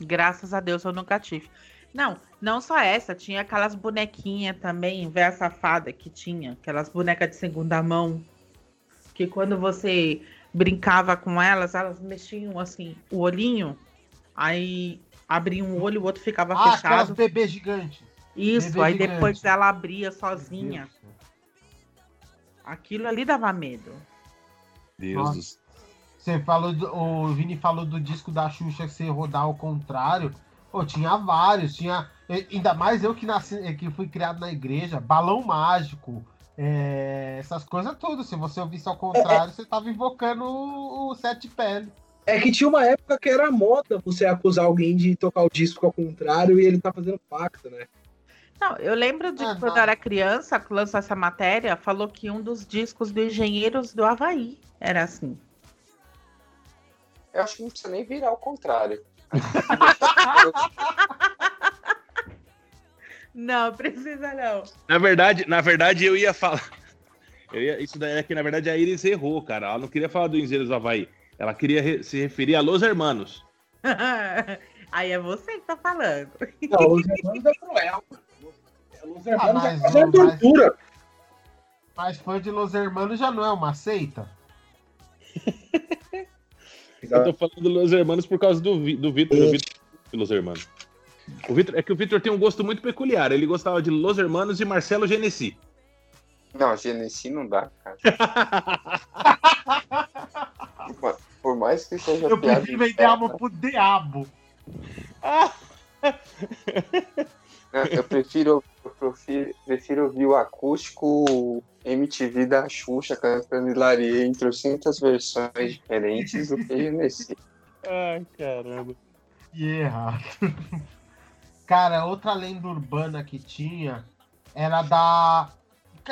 Graças a Deus eu nunca tive. Não, não só essa, tinha aquelas bonequinhas também, véia safada que tinha, aquelas bonecas de segunda mão, que quando você brincava com elas, elas mexiam assim, o olhinho, aí abria um olho, o outro ficava Ah, aquelas fechado. bebês gigantes. Isso, bebê aí gigante. depois ela abria sozinha. Aquilo ali dava medo. Deus Nossa. Você falou, do, o Vini falou do disco da Xuxa que você rodar ao contrário. Pô, tinha vários, tinha. e- Ainda mais eu que nasci, que fui criado na igreja, balão mágico, é, essas coisas todas. Se você ouvisse ao contrário, você tava invocando o, o sete pele. É que tinha uma época que era moda você acusar alguém de tocar o disco ao contrário e ele tá fazendo pacto, né? Não, eu lembro de Ah, quando não. eu era criança, que lançou essa matéria, falou que um dos discos do Engenheiros do Havaí era assim. Eu acho que não precisa nem virar ao contrário. Não, precisa não. Na verdade, na verdade, eu ia falar. Eu ia- isso daí é que, na verdade, a Iris errou, cara. Ela não queria falar do Engenheiros do Havaí. Ela queria re- se referir a Los Hermanos. Aí é você que tá falando. Não, os irmãos é cruel. Os Ah, irmãos mas, é mas- tortura. Mas fã de Los Hermanos já não é uma seita? Eu tô falando do Los Hermanos por causa do, do Vitor. Do Vitor Los Hermanos. O Vitor, é que o Vitor tem um gosto muito peculiar. Ele gostava de Los Hermanos e Marcelo Genesi. Não, Genesi não dá, cara. Por- mais que seja Eu prefiro vender alma pro diabo. eu prefiro, prefiro, prefiro ouvir o acústico MTV da Xuxa cantando Hilarie em trocentas versões diferentes do que Genesi. Ai, caramba. Que errado. Cara, outra lenda urbana que tinha era da.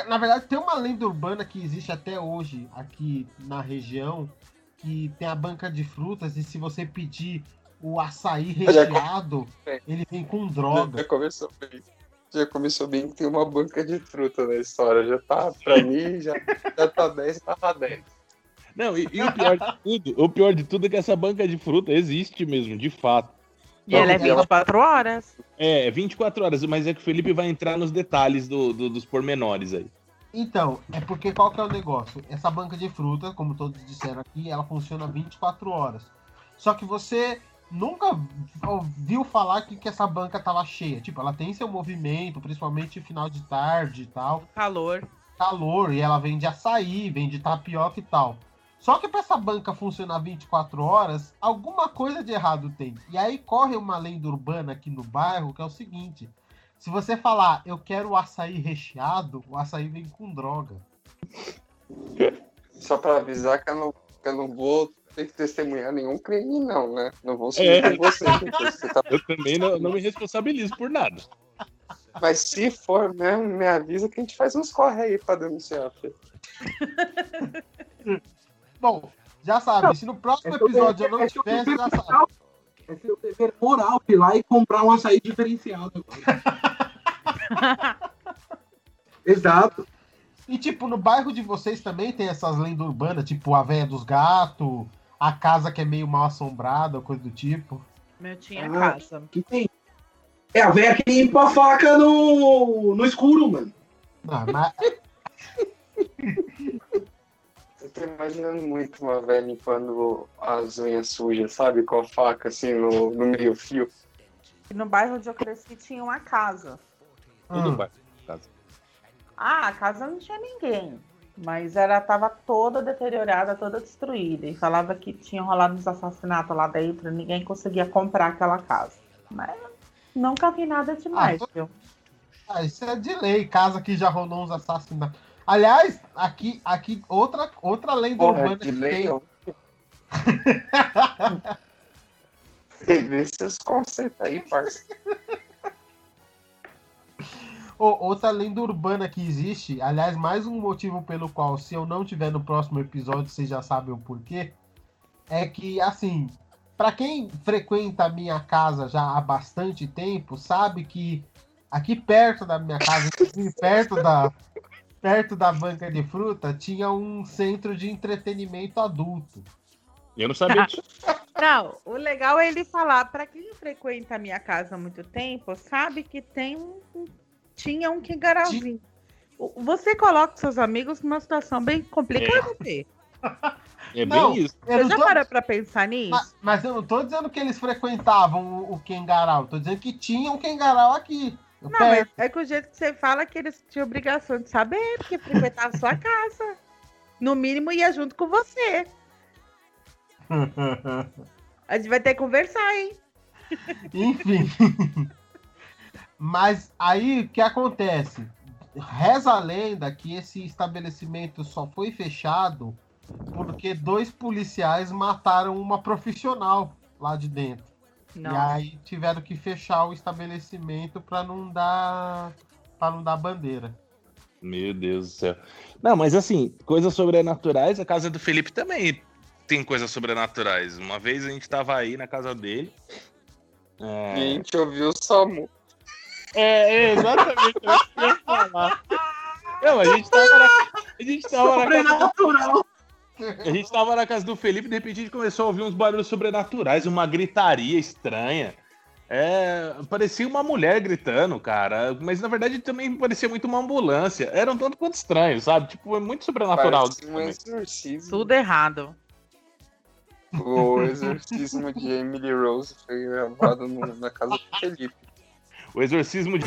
Na verdade, tem uma lenda urbana que existe até hoje aqui na região, que tem a banca de frutas, e se você pedir o açaí recheado, ele vem com droga. Já começou bem. Já começou bem que tem uma banca de fruta na história. Já tá, pra mim, já, já tá 10 barra 10. Não, e, e o pior de tudo, o pior de tudo é que essa banca de fruta existe mesmo, de fato. E ela é Não, ela- 24 horas. É, 24 horas, mas é que o Felipe vai entrar nos detalhes do, do- dos pormenores aí. Então, é porque qual que é o negócio? Essa banca de frutas, como todos disseram aqui, ela funciona 24 horas. Só que você nunca ouviu falar que, que essa banca tava cheia. Tipo, ela tem seu movimento, principalmente final de tarde e tal. Calor. calor e ela vende açaí, vende tapioca e tal. Só que para essa banca funcionar 24 horas, alguma coisa de errado tem. E aí corre uma lenda urbana aqui no bairro que é o seguinte: se você falar eu quero açaí recheado, o açaí vem com droga. Só pra avisar que eu não, que eu não vou ter que testemunhar nenhum crime, não, né? Não vou seguir É. com você. porque você tá- Eu também não, não me responsabilizo por nada. Mas se for mesmo, me avisa que a gente faz uns corre aí pra denunciar. filho. Bom, já sabe, se no próximo É episódio eu não é tiver, você já sabe. moral. É seu dever moral ir lá e comprar um açaí diferenciado. Exato. E, tipo, no bairro de vocês também tem essas lendas urbanas, tipo a véia dos gatos, a casa que é meio mal assombrada, coisa do tipo. Meu tinha Ah. casa. Que tem. É a velha que limpa a faca no, no escuro, mano. Não, mas Eu tô imaginando muito uma velha limpando as unhas sujas, sabe? Com a faca, assim, no, no meio fio. No bairro onde eu cresci tinha uma casa. Tudo Hum. bem. Ah, a casa não tinha ninguém. Mas ela tava toda deteriorada, toda destruída. E falava que tinha rolado uns assassinatos lá dentro, ninguém conseguia comprar aquela casa. Mas nunca vi nada demais, Ah, viu? Ah, isso é de lei, casa que já rolou uns assassinatos. Aliás, aqui, aqui outra, outra lenda Porra, urbana de que lei, tem. ó. Vê seus conceitos aí, parça. Ô, outra lenda urbana que existe, aliás, mais um motivo pelo qual, se eu não tiver no próximo episódio, vocês já sabem o porquê, é que, assim, pra quem frequenta a minha casa já há bastante tempo, sabe que aqui perto da minha casa, perto da, perto da banca de fruta, tinha um centro de entretenimento adulto. Eu não sabia disso. Não, o legal é ele falar, pra quem frequenta a minha casa há muito tempo, sabe que tem um. Tinha um quingaralzinho. Você coloca os seus amigos numa situação bem complicada. É bem Não, isso. Eu Você não já tô- parou pra pensar nisso? Ma- Mas eu não tô dizendo que eles frequentavam o, o Kengarau, tô dizendo que tinha um Kengarau aqui. Não, mas é que o jeito que você fala que eles tinham obrigação de saber, porque frequentava sua casa. No mínimo ia junto com você. A gente vai ter que conversar, hein? Enfim. Mas aí o que acontece? Reza a lenda que esse estabelecimento só foi fechado porque dois policiais mataram uma profissional lá de dentro. E Não. aí tiveram que fechar o estabelecimento para não dar para não dar bandeira. Meu Deus do céu. Não, mas assim, coisas sobrenaturais, a casa do Felipe também tem coisas sobrenaturais. Uma vez a gente tava aí na casa dele. E a É, gente ouviu o Samu. É, é exatamente o que eu ia falar. Não, a gente tava na, a gente tava na casa Sobrenatural. A gente tava na casa do Felipe e de repente a gente começou a ouvir uns barulhos sobrenaturais, uma gritaria estranha. É, parecia uma mulher gritando, cara. Mas na verdade também parecia muito uma ambulância. Era um tanto quanto estranho, sabe? Tipo, é muito sobrenatural. Um exorcismo. Tudo errado. O exorcismo de Emily Rose foi gravado no- na casa do Felipe. O exorcismo de.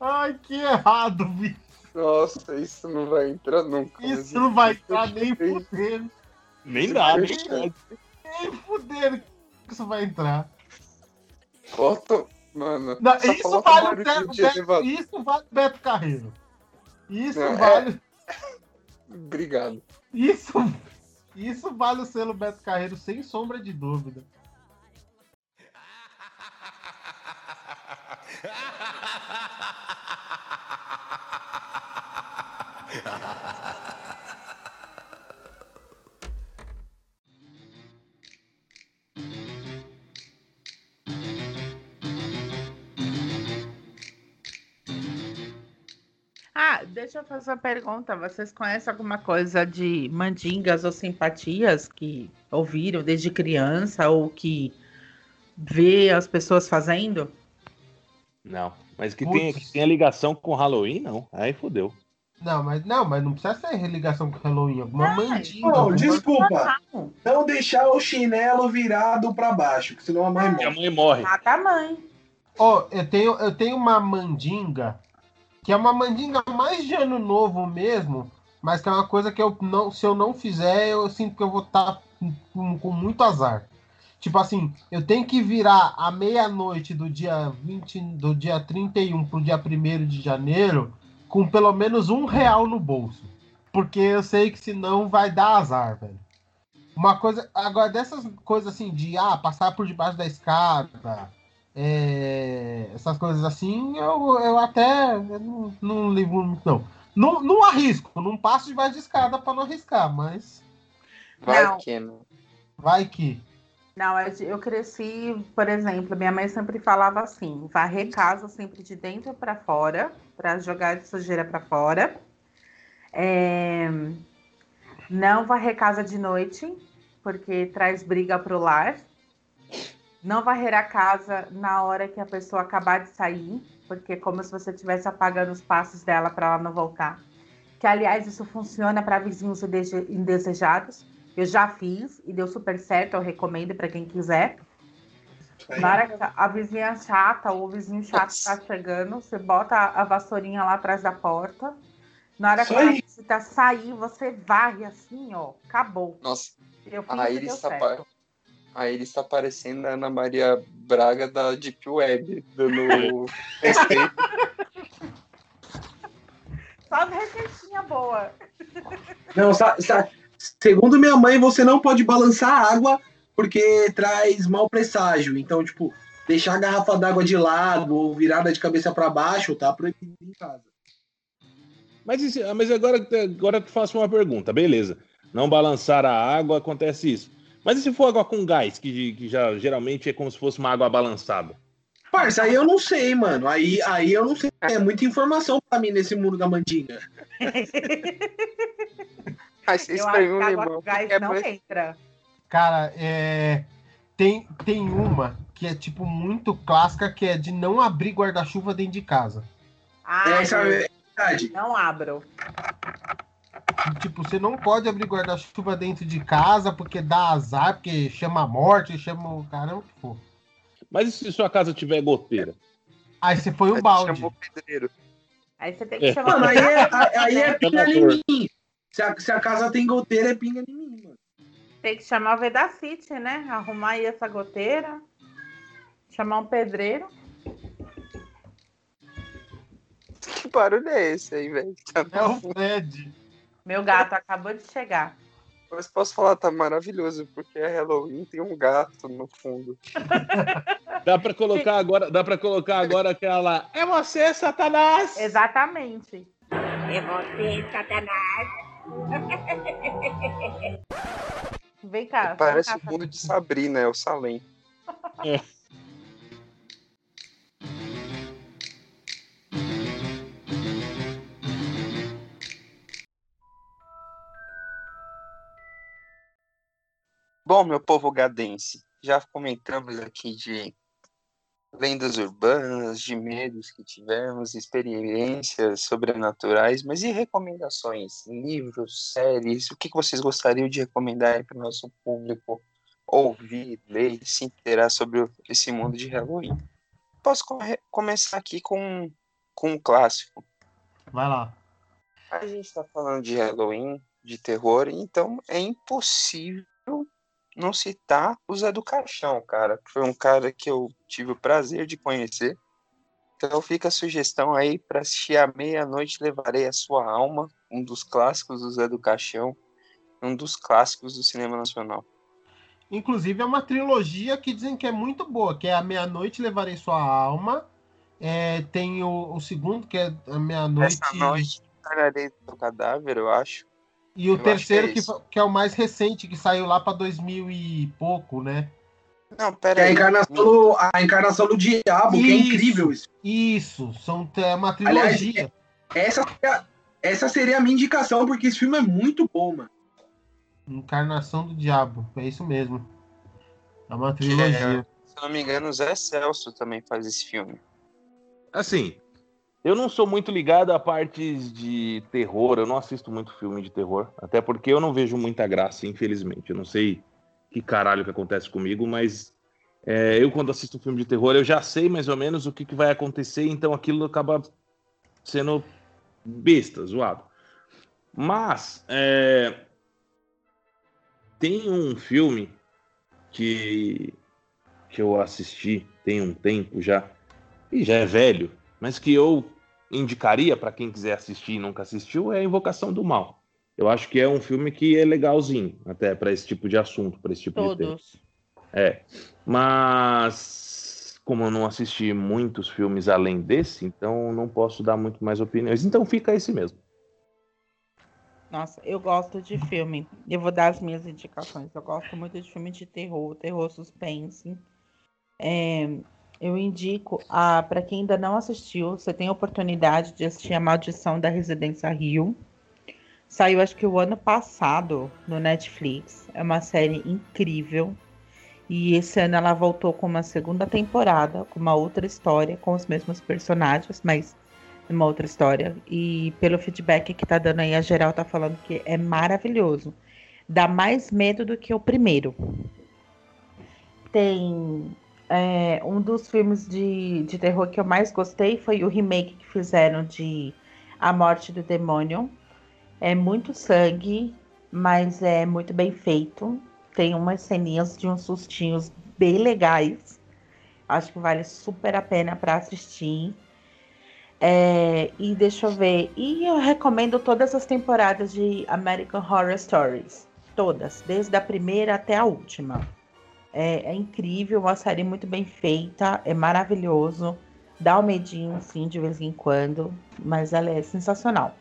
Ai, que errado, bicho. Nossa, isso não vai entrar nunca. mas Isso não vai entrar nem fudendo. Nem dá, nem dá. Nem fudendo que isso vai entrar. Bota, mano. Não, isso vale o Beto, elevador. isso vale o Beto Carreiro. Isso Não, é- vale. Obrigado. Isso, isso vale o selo Beto Carreiro, sem sombra de dúvida. deixa eu fazer uma pergunta. Vocês conhecem alguma coisa de mandingas ou simpatias que ouviram desde criança ou que vê as pessoas fazendo? Não, mas que Putz. tenha, que tenha ligação com Halloween, não. Aí fodeu. Não, mas não, mas não precisa ser religação com Halloween. Alguma É, mandinga. Não, alguma- desculpa. Não, Não deixar o chinelo virado pra baixo, que senão a mãe E a morre. mãe morre. mata a mãe. Ó, eu tenho, eu tenho uma mandinga, que é uma mandinga mais de ano novo mesmo, mas que é uma coisa que eu não, se eu não fizer, eu sinto que eu vou estar com, com muito azar. Tipo assim, eu tenho que virar à meia-noite do dia 20, do dia 31 pro dia 1 de janeiro com pelo menos um real no bolso. Porque eu sei que senão vai dar azar, velho. Uma coisa. Agora, dessas coisas assim de ah, passar por debaixo da escada, é, essas coisas assim, eu, eu até eu não, não ligo muito, não. Não, não arrisco, não passo debaixo de escada pra não arriscar, mas Vai Não. que não. vai que. Não, eu, eu cresci, por exemplo, minha mãe sempre falava assim: varrer casa sempre de dentro para fora, para jogar de sujeira para fora. É, Não varrer casa de noite, porque traz briga pro lar. Não varrer a casa na hora que a pessoa acabar de sair, porque é como se você estivesse apagando os passos dela para ela não voltar. Que, aliás, isso funciona para vizinhos indese- indesejados. Eu já fiz e deu super certo, eu recomendo para quem quiser. Na hora que a vizinha chata ou o vizinho chato tá chegando, você bota a a vassourinha lá atrás da porta. Na hora que aí. visita sair, você varre assim, ó, acabou. Nossa, Eu fiz a e Iris, deu tá certo. Pa- a Iris tá parecendo a Ana Maria Braga da Deep Web, dando respeito. Só as receitinhas boas. Não, sa- sa- segundo minha mãe, você não pode balançar a água porque traz mau presságio. Então, tipo, deixar a garrafa d'água de lado ou virada de cabeça para baixo tá proibido em casa. Mas, ah, mas agora, agora eu te faço uma pergunta, beleza. Não balançar a água, acontece isso. Mas e se for água com gás, que, que já geralmente é como se fosse uma água balançada? Parça, aí eu não sei, mano. Aí, aí eu não sei. É muita informação pra mim nesse mundo da mandinga. Isso Eu acho que me água com gás É não pra- entra. Cara, é. Tem, tem uma que é tipo muito clássica, que é de não abrir guarda-chuva dentro de casa. Ah, Essa é verdade. Não abro. Tipo, você não pode abrir guarda-chuva dentro de casa porque dá azar, porque chama a morte, chama o caramba que for. Mas e se sua casa tiver goteira? Aí você foi tu balde. chamou o pedreiro. Aí você tem que É. chamar. Mano, aí é, aí é pinga em mim. Se a, se a casa tem goteira, é pinga em mim, mano. Tem que chamar o Vedacity, né? Arrumar aí essa goteira. Chamar um pedreiro. Que barulho é esse aí, velho? Tá É o Fred. Meu gato acabou de chegar. Mas posso falar, tá maravilhoso, porque é Halloween, tem um gato no fundo. Dá pra colocar agora, dá para colocar agora aquela É você, Satanás! Exatamente. É você, Satanás. Vem cá. Parece o mundo de Sabrina, é o Salem. Bom, meu povo gadense, já comentamos aqui de lendas urbanas, de medos que tivemos, experiências sobrenaturais, mas e recomendações? Livros, séries, o que vocês gostariam de recomendar para o nosso público ouvir, ler e se inteirar sobre esse mundo de Halloween? Posso começar aqui com, com um clássico. Vai lá. A gente está falando de Halloween, de terror, então é impossível não citar o Zé do Caixão, cara. Foi um cara que eu tive o prazer de conhecer. Então fica a sugestão aí para assistir à meia-noite Levarei a Sua Alma, um dos clássicos do Zé do Caixão, um dos clássicos do cinema nacional. Inclusive é uma trilogia que dizem que é muito boa, que é A Meia-Noite Levarei Sua Alma. É, tem o, o segundo, que é A Meia-Noite. Essa noite trarei do cadáver, eu acho. E o eu acho terceiro, que é que, isso. que é o mais recente, que saiu lá pra 2000 e pouco, né? Não, pera é a aí. encarnação, do, a encarnação do diabo, que é Isso. incrível isso. Isso, são, é uma Aliás, trilogia. Essa, seria- essa seria a minha indicação, porque esse filme é muito bom, mano. Encarnação do Diabo, é isso mesmo. É uma trilogia. Se eu não me engano, o Zé Celso também faz esse filme. Assim, eu não sou muito ligado a partes de terror, eu não assisto muito filme de terror, até porque eu não vejo muita graça, infelizmente. Eu não sei que caralho que acontece comigo, mas é, eu quando assisto um filme de terror, eu já sei mais ou menos o que, que vai acontecer, então aquilo acaba sendo besta, zoado. Mas é, tem um filme que, que eu assisti tem um tempo já, e já é velho, mas que eu indicaria para quem quiser assistir e nunca assistiu, é Invocação do Mal. Eu acho que é um filme que é legalzinho, até para esse tipo de assunto, para esse tipo de tema. Todos. É. Mas como eu não assisti muitos filmes além desse, então não posso dar muito mais opiniões. Então fica esse mesmo. Nossa, eu gosto de filme. Eu vou dar as minhas indicações. Eu gosto muito de filme de terror, terror suspense. É, eu indico a para quem ainda não assistiu, você tem a oportunidade de assistir A Maldição da Residência Rio. Saiu acho que o ano passado no Netflix. É uma série incrível. E esse ano ela voltou com uma segunda temporada, com uma outra história, com os mesmos personagens, mas uma outra história. E pelo feedback que tá dando aí, a geral tá falando que é maravilhoso. Dá mais medo do que o primeiro. Tem é, um dos filmes de, de terror que eu mais gostei foi o remake que fizeram de A Morte do Demônio. É muito sangue, mas é muito bem feito. Tem umas ceninhas de uns sustinhos bem legais. Acho que vale super a pena para assistir. É, e deixa eu ver. E eu recomendo todas as temporadas de American Horror Stories. Todas, desde a primeira até a última. É, é incrível, uma série muito bem feita, é maravilhoso. Dá um medinho, sim, de vez em quando, mas ela é sensacional.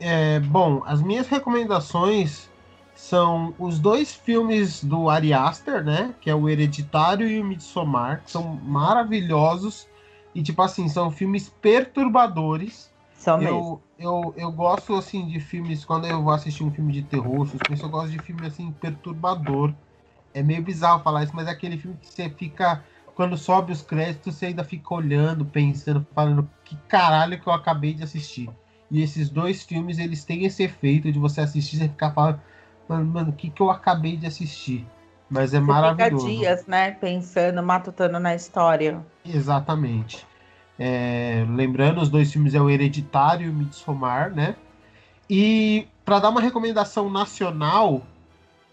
É, bom, as minhas recomendações são os dois filmes do Ari Aster, né? Que é o Hereditário e o Midsommar, que são maravilhosos. E, tipo assim, são filmes perturbadores. São eu, mesmo. eu, eu gosto, assim, de filmes... Quando eu vou assistir um filme de terror, suspense, eu gosto de filme, assim, perturbador. É meio bizarro falar isso, mas é aquele filme que você fica... Quando sobe os créditos, você ainda fica olhando, pensando, falando... Que caralho que eu acabei de assistir. E esses dois filmes, eles têm esse efeito de você assistir e ficar falando... Mano, mano, o que, que eu acabei de assistir? Mas é Você maravilhoso. fica dias, né, pensando, matutando na história. Exatamente. É, lembrando, os dois filmes é o Hereditário e o Midsommar, né? E para dar uma recomendação nacional,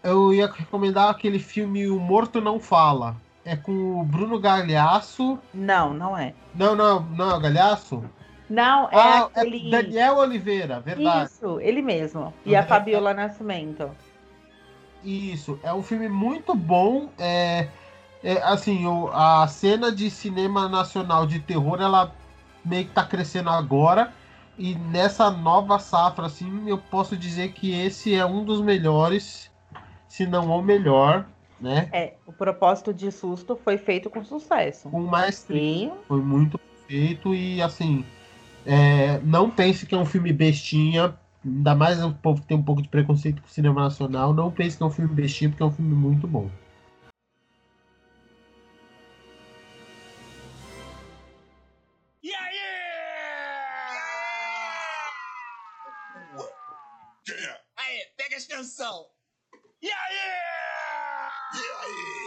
eu ia recomendar aquele filme O Morto Não Fala. É com o Bruno Galhaço. Não, não é. Não, não, não é o Galhaço? Não, é ah, aquele. é Daniel Oliveira, verdade. Isso, ele mesmo. E a Uhum. Fabiola Nascimento. Isso, é um filme muito bom. É, é, assim, o- a cena de cinema nacional de terror, ela meio que tá crescendo agora. E nessa nova safra, assim, eu posso dizer que esse é um dos melhores, se não o melhor, né? É, o propósito de susto foi feito com sucesso. Com maestria. Sim, Foi muito feito e, assim, é, não pense que é um filme bestinha. Ainda mais o povo que tem um pouco de preconceito com o cinema nacional. Não pense que é um filme bestinha, porque é um filme muito bom. E aí? Aí, pega a extensão. E aí? E aí?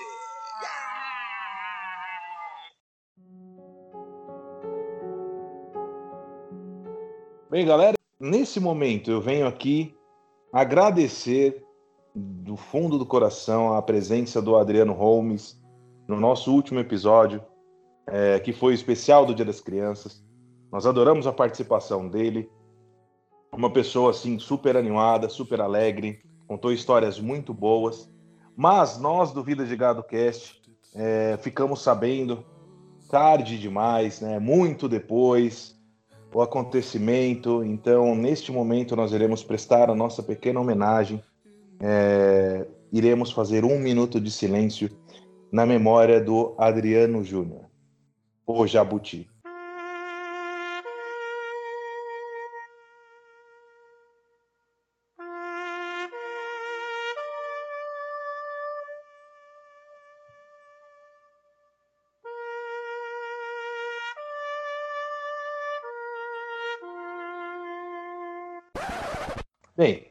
Bem, galera, nesse momento eu venho aqui agradecer do fundo do coração a presença do Adriano Holmes no nosso último episódio, é, que foi o especial do Dia das Crianças. Nós adoramos a participação dele. Uma pessoa assim super animada, super alegre, contou histórias muito boas. Mas nós do Vida de Gado Cast é, ficamos sabendo tarde demais, né? Muito depois o acontecimento. Então, neste momento, nós iremos prestar a nossa pequena homenagem. É, iremos fazer um minuto de silêncio na memória do Adriano Júnior, o Jabuti. Bem,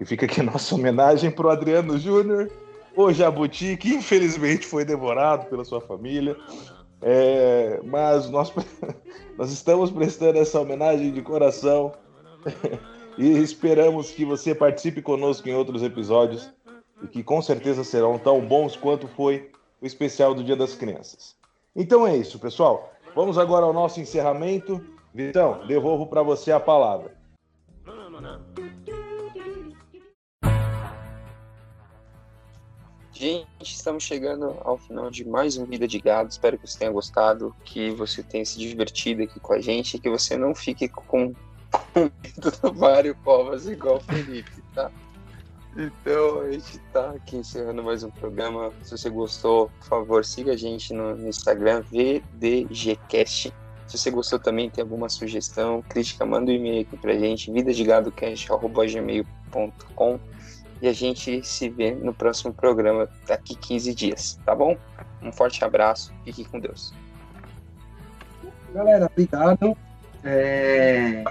e fica aqui nossa homenagem para o Adriano Júnior, o Jabuti, que infelizmente foi devorado pela sua família. É, mas nós, nós estamos prestando essa homenagem de coração e esperamos que você participe conosco em outros episódios e que com certeza serão tão bons quanto foi o especial do Dia das Crianças. Então é isso, pessoal. Vamos agora ao nosso encerramento. Vitão, devolvo para você a palavra. Gente, estamos chegando ao final de mais um Vida de Gado. Espero que você tenha gostado, que você tenha se divertido aqui com a gente, que você não fique com com medo do Mário Covas igual o Felipe, tá? Então a gente tá aqui encerrando mais um programa. Se você gostou, por favor, siga a gente no, Instagram, VDGCast. Se você gostou também, tem alguma sugestão, crítica, manda um e-mail aqui pra gente, vidadegadocast.gmail.com e a gente se vê no próximo programa daqui 15 dias, tá bom? Um forte abraço, fique com Deus. Galera, obrigado. É...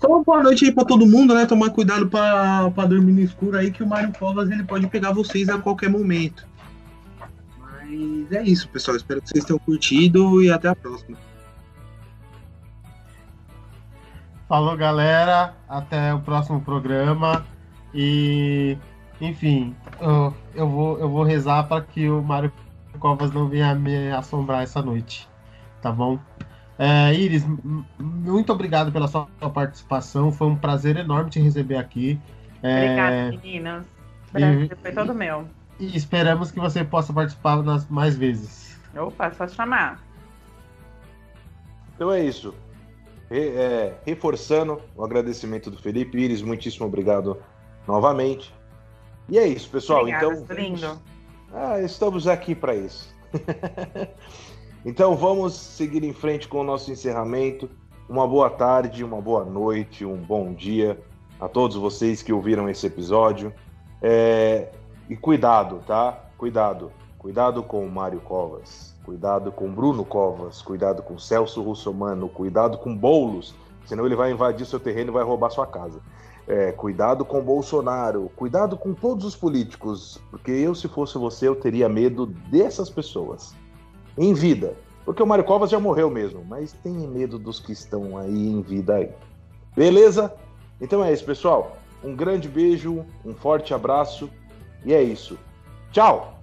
Só uma boa noite aí pra todo mundo, né? Tomar cuidado pra, pra dormir no escuro aí, que o Mário Covas ele pode pegar vocês a qualquer momento. Mas é isso, pessoal. Espero que vocês tenham curtido e até a próxima. Falou, galera. Até o próximo programa. E, enfim, eu, eu vou, eu vou rezar para que o Mário Covas não venha me assombrar essa noite. Tá bom? É, Iris, muito obrigado pela sua participação. Foi um prazer enorme te receber aqui. É, Obrigada, meninas. Prazer foi todo meu. E esperamos que você possa participar nas mais vezes. Opa, só chamar. Então é isso. Re- é, reforçando o agradecimento do Felipe Iris, muitíssimo obrigado novamente. E é isso, pessoal. Obrigada, então, lindo. Ah, estamos aqui para isso. então vamos seguir em frente com o nosso encerramento. Uma boa tarde, uma boa noite, um bom dia a todos vocês que ouviram esse episódio. É, E cuidado, tá? Cuidado. Cuidado com o Mário Covas. Cuidado com o Bruno Covas. Cuidado com o Celso Russomano. Cuidado com Boulos. Senão ele vai invadir seu terreno e vai roubar sua casa. É, cuidado com Bolsonaro, cuidado com todos os políticos, porque eu, se fosse você, eu teria medo dessas pessoas. Em vida. Porque o Mário Covas já morreu mesmo, mas tenha medo dos que estão aí em vida aí. Beleza? Então é isso, pessoal. Um grande beijo, um forte abraço e é isso. Tchau!